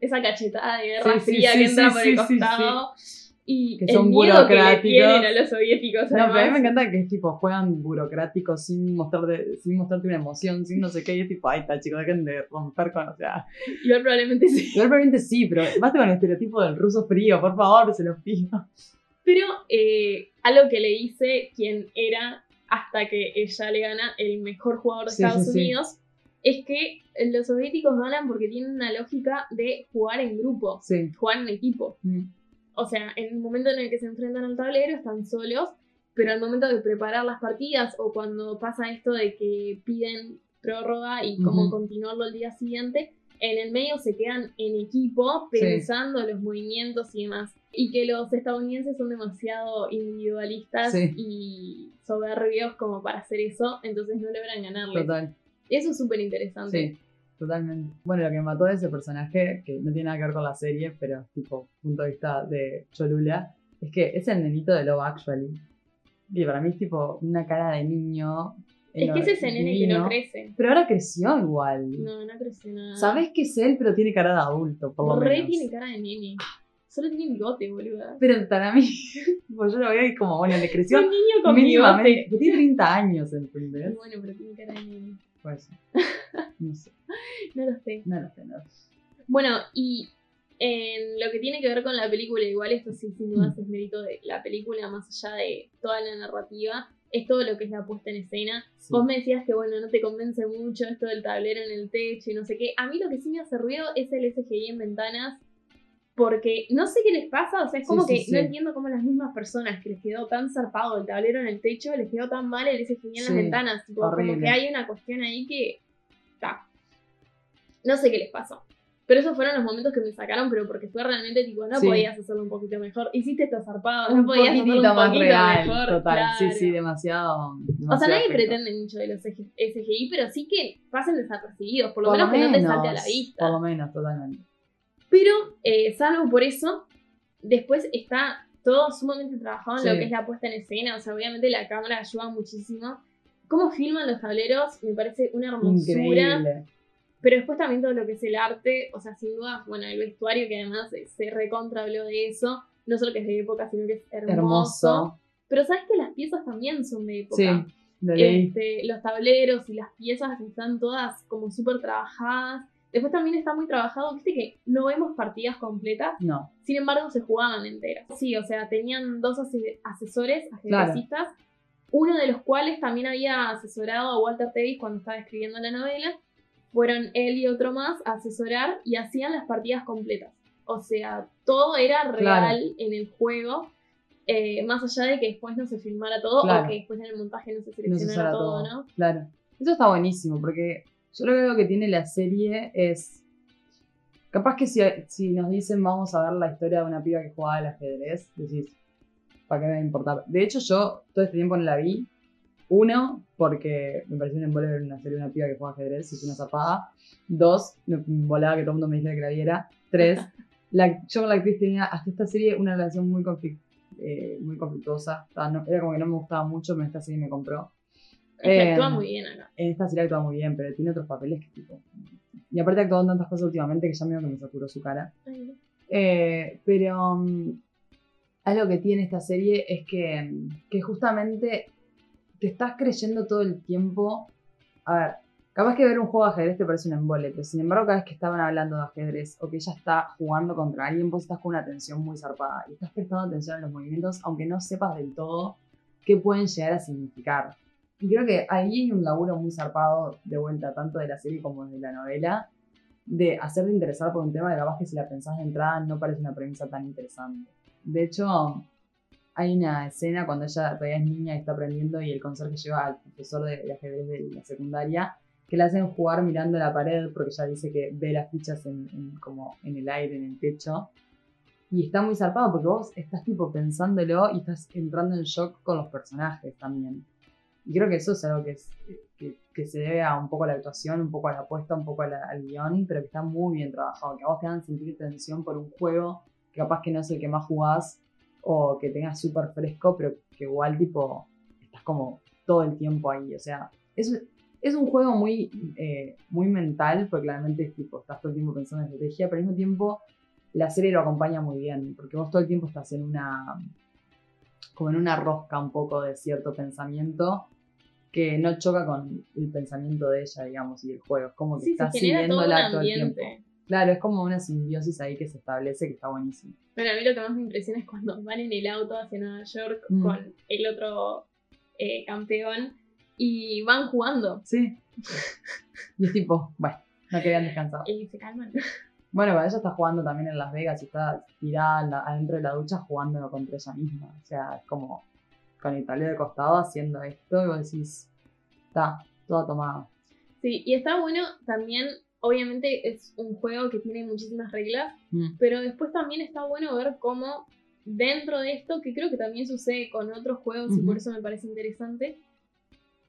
esa cachetada de guerra Sí, fría sí, que entra por el costado. Y Que el son miedo que le burocráticos. tienen a los soviéticos. No, pero a mí me encanta que es tipo, juegan burocráticos sin, mostrarte, sin mostrarte una emoción, sin no sé qué, y es tipo, ay, está chicos, dejen de romper con, o sea, Igual probablemente sí. igual probablemente sí, pero basta con el estereotipo del ruso frío, por favor, se los pido. Pero eh, algo que le dice quien era hasta que ella le gana el mejor jugador de Sí, Estados sí, sí. Unidos es que los soviéticos ganan porque tienen una lógica de jugar en grupo, Sí. jugar en equipo. Mm. O sea, en el momento en el que se enfrentan al tablero están solos, pero al momento de preparar las partidas o cuando pasa esto de que piden prórroga y cómo continuarlo el día siguiente, en el medio se quedan en equipo Sí. pensando los movimientos y demás. Y que los estadounidenses son demasiado individualistas Sí. y soberbios como para hacer eso, entonces no logran ganarles. Total, Eso es súper interesante. sí, totalmente. Bueno, lo que me mató de ese personaje, que no tiene nada que ver con la serie, pero tipo, punto de vista de Cholula, es que es el nenito de Love Actually. Y para mí es tipo una cara de niño. Es que es ese nene que no crece. Pero ahora creció igual. No, no crece nada. Sabes que es él, pero tiene cara de adulto, por lo Re menos. tiene cara de nene. Solo tiene bigote, boluda. Pero para mí, <laughs> pues yo lo veo y como, bueno, le Es creció un niño con bigote. Tiene 30 años, ¿entendés? Bueno, pero tiene cara de niño. Pues, <laughs> no sé, No lo sé. no lo sé, no lo sé. Bueno, y en lo que tiene que ver con la película, igual esto sí sin dudas es mérito de la película, más allá de toda la narrativa, es todo lo que es la puesta en escena. Sí. Vos me decías que bueno, no te convence mucho esto del tablero en el techo y no sé qué. A mí lo que sí me hace ruido es el SGI en ventanas. Porque no sé qué les pasa, o sea, es como sí, que sí. no entiendo cómo las mismas personas que les quedó tan zarpado el tablero en el techo, les quedó tan mal el SGI en las ventanas. Tipo, como que hay una cuestión ahí que. ta. No sé qué les pasó. Pero esos fueron los momentos que me sacaron, pero porque fue realmente tipo, no podías hacerlo un poquito mejor. Hiciste esto zarpado, Un no podías hacerlo un más poquito real, mejor. total. Sí, claro. sí, demasiado. O sea, nadie efecto. pretende mucho de los SGI, pero sí que pasen desapercibidos, por lo Por menos lo que no te menos, salte a la vista. Por lo menos, totalmente. Pero, eh, salvo por eso, después está todo sumamente trabajado en Sí. lo que es la puesta en escena. O sea, obviamente la cámara ayuda muchísimo. Cómo filman los tableros me parece una hermosura. Increíble. Pero después también todo lo que es el arte, o sea, sin duda, bueno, el vestuario que además se recontra habló de eso. No solo que es de época, sino que es hermoso. Hermoso. Pero sabes que las piezas también son de época. Sí, leí. Este, los tableros y las piezas están todas como súper trabajadas. Después también está muy trabajado, viste que no vemos partidas completas, No, sin embargo se jugaban enteras. Sí, o sea, tenían dos ase- asesores, Claro. ajedrecistas, uno de los cuales también había asesorado a Walter Tevis cuando estaba escribiendo la novela. Fueron él y otro más a asesorar y hacían las partidas completas. O sea, todo era real Claro. en el juego. eh, más allá de que después no se filmara todo Claro. o que después en el montaje no se no se seleccionara todo, todo. ¿no? Claro. Eso está buenísimo, porque yo creo que algo que tiene la serie es. Capaz que si, si nos dicen vamos a ver la historia de una piba que jugaba al ajedrez, decís, ¿para qué me va a importar? De hecho, yo todo este tiempo no la vi. Uno, porque me pareció un embole ver una serie de una piba que juega ajedrez, es una zapada. Dos, me volaba que todo el mundo me dijera que la viera. Tres, <laughs> la, yo con la actriz tenía hasta esta serie una relación muy, eh, muy conflictuosa. O sea, no- era como que no me gustaba mucho, pero esta serie me compró. Es que Eh, actúa muy bien acá. En esta serie actúa muy bien, pero tiene otros papeles que tipo. Y aparte ha actuado en tantas cosas últimamente que ya medio que me saturó su cara. Eh, pero mm, algo que tiene esta serie es que, mm, que justamente te estás creyendo todo el tiempo. A ver, capaz que ver un juego de ajedrez te parece un embole, pero sin embargo, cada vez que estaban hablando de ajedrez o que ella está jugando contra alguien, vos estás con una atención muy zarpada y estás prestando atención a los movimientos, aunque no sepas del todo qué pueden llegar a significar. Y creo que ahí hay un laburo muy zarpado de vuelta, tanto de la serie como de la novela, de hacerte interesar por un tema que capaz que si la pensás de entrada no parece una premisa tan interesante. De hecho, hay una escena cuando ella todavía es niña y está aprendiendo y el conserje lleva al profesor de, de ajedrez de la secundaria que le hacen jugar mirando la pared porque ella dice que ve las fichas en, en- como en el aire, en el techo. Y está muy zarpado porque vos estás tipo pensándolo y estás entrando en shock con los personajes también. Y creo que eso es algo que, es- que, se debe a un poco a la actuación, un poco a la apuesta, un poco al guion, pero que está muy bien trabajado. Que a vos te hagan sentir tensión por un juego que capaz que no es el que más jugás o que tengas súper fresco, pero que igual tipo estás como todo el tiempo ahí. O sea, es, es un juego muy, eh, muy mental, porque claramente tipo, estás todo el tiempo pensando en estrategia, pero al mismo tiempo la serie lo acompaña muy bien, porque vos todo el tiempo estás en una como en una rosca un poco de cierto pensamiento que no choca con el pensamiento de ella, digamos, y el juego. Es como que Sí, un siguiéndola todo el tiempo. Claro, es como una simbiosis ahí que se establece que está buenísimo. Bueno, a mí lo que más me impresiona es cuando van en el auto hacia Nueva York Mm. con el otro eh, campeón y van jugando. Sí. <laughs> Y es tipo, bueno, no querían descansar. Y se calman. Bueno, pero ella está jugando también en Las Vegas y está tirada la- adentro de la ducha jugando contra ella misma. O sea, es como con el tablero de costado haciendo esto y vos decís, está, toda tomada. Sí, y está bueno también, obviamente es un juego que tiene muchísimas reglas, Mm. pero después también está bueno ver cómo dentro de esto, que creo que también sucede con otros juegos y por eso me parece interesante,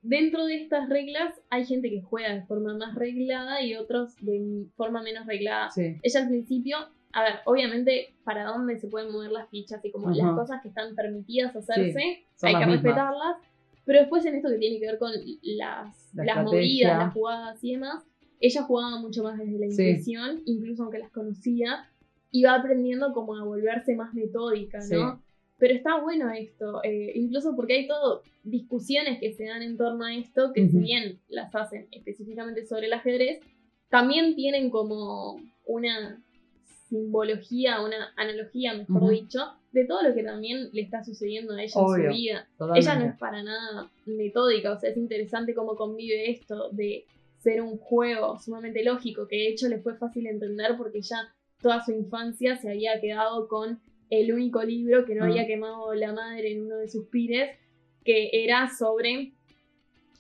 dentro de estas reglas hay gente que juega de forma más reglada y otros de forma menos reglada. Sí, Ella al principio, a ver, obviamente para dónde se pueden mover las fichas y como las cosas que están permitidas hacerse, hay que mismas. respetarlas. Pero después en esto que tiene que ver con las, La las movidas, las jugadas y demás, ella jugaba mucho más desde la Sí. intuición, incluso aunque las conocía. y va aprendiendo como a volverse más metódica, ¿no? Pero está bueno esto, eh, incluso porque hay todo discusiones que se dan en torno a esto, que si bien las hacen específicamente sobre el ajedrez, también tienen como una simbología, una analogía, mejor dicho, de todo lo que también le está sucediendo a ella en su vida. Totalmente. Ella no es para nada metódica, o sea, es interesante cómo convive esto de ser un juego sumamente lógico, que de hecho le fue fácil entender porque ella toda su infancia se había quedado con el único libro que no Ah. había quemado la madre en uno de sus pires, que era sobre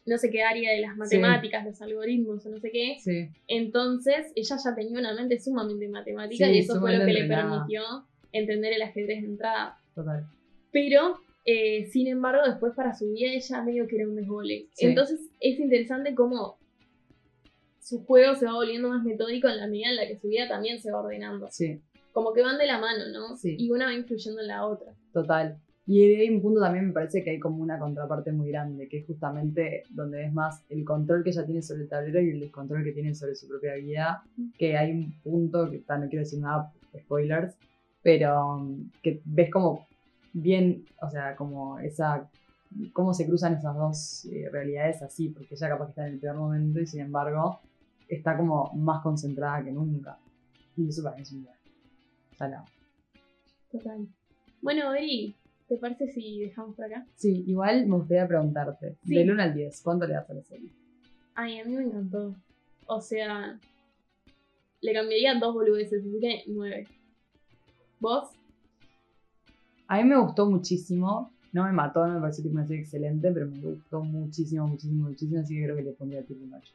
no sé qué área de las matemáticas, los algoritmos o no sé qué. Sí, Entonces ella ya tenía una mente sumamente matemática Sí, y eso fue lo que le permitió entender el ajedrez de entrada. total. Pero, eh, sin embargo, después para su vida ella medio que era un desgole. Entonces es interesante cómo su juego se va volviendo más metódico en la medida en la que su vida también se va ordenando. Sí, Como que van de la mano, ¿no? Sí. Y una va influyendo en la otra. total. Y hay un punto también me parece que hay como una contraparte muy grande, que es justamente donde es más el control que ella tiene sobre el tablero y el descontrol que tiene sobre su propia vida, que hay un punto, que no quiero decir nada, spoilers, pero um, que ves como bien, o sea, como esa, cómo se cruzan esas dos eh, realidades así, porque ella capaz que está en el peor momento y sin embargo está como más concentrada que nunca. Y eso para mí es un viaje. Salado. Total. Bueno, Eri, ¿te parece si dejamos por acá? Sí, igual me gustaría preguntarte, Sí. del 1 al 10, ¿cuánto le das a la serie? Ay, a mí me encantó. O sea, le cambiaría dos boludeces, así que nueve. ¿Vos? A mí me gustó muchísimo, no me mató, no me pareció tipo una serie excelente, pero me gustó muchísimo, muchísimo, muchísimo, así que creo que le pondría tipo un 8.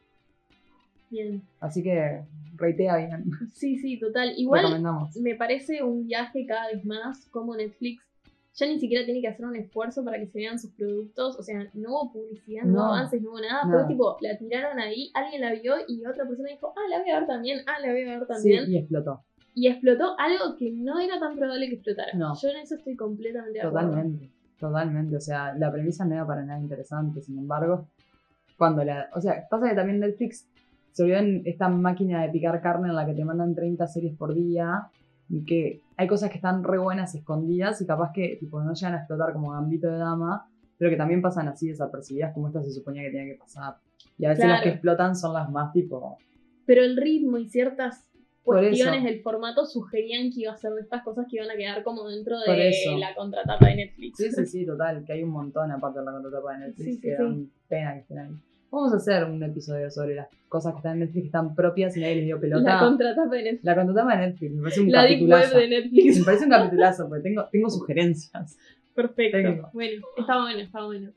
Bien. Así que reitea bien, Sí, sí, total. Igual me parece un viaje cada vez más como Netflix ya ni siquiera tiene que hacer un esfuerzo para que se vean sus productos. O sea, no hubo publicidad, no, No. hubo avances, no hubo nada. Nada. Fue tipo, la tiraron ahí, alguien la vio y otra persona dijo, ah, la voy a ver también, ah, la voy a ver Sí, también. y explotó, Y explotó algo que no era tan probable que explotara. No. Yo en eso estoy completamente de acuerdo. totalmente, totalmente, o sea, la premisa no era para nada interesante, sin embargo, cuando la, o sea, pasa que también Netflix se en esta máquina de picar carne en la que te mandan 30 series por día, y que hay cosas que están re buenas escondidas y capaz que tipo, no llegan a explotar como gambito de dama, pero que también pasan así desapercibidas como esta se suponía que tenía que pasar. Y a veces las Claro. que explotan son las más tipo... Pero el ritmo y ciertas cuestiones del formato sugerían que iba a ser de estas cosas que iban a quedar como dentro de la contratapa de Netflix. Sí, sí, <laughs> sí, total, que hay un montón aparte de la contratapa de Netflix Sí, sí, que sí. dan pena que estén ahí. Vamos a hacer un episodio sobre las cosas que están en Netflix que están propias y nadie les dio pelota. La contratapa de Netflix. La contratapa de Netflix, me parece un La capitulazo. de Netflix. Me parece un capitulazo, porque tengo, tengo sugerencias. Perfecto. Tengo. Bueno, está bueno, está bueno.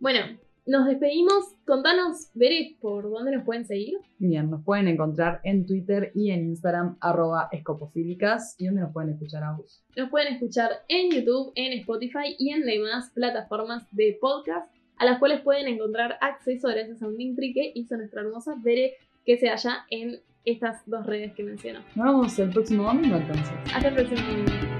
Bueno, nos despedimos. Contanos, Bere, por dónde nos pueden seguir. Bien, nos pueden encontrar en Twitter y en Instagram, arroba escopofílicas, y donde nos pueden escuchar a vos. Nos pueden escuchar en YouTube, en Spotify y en demás plataformas de podcast, a las cuales pueden encontrar acceso gracias a un link que hizo nuestra hermosa Bere, que se halla en estas dos redes que menciono. Nos vemos el próximo domingo entonces. Hasta el próximo video.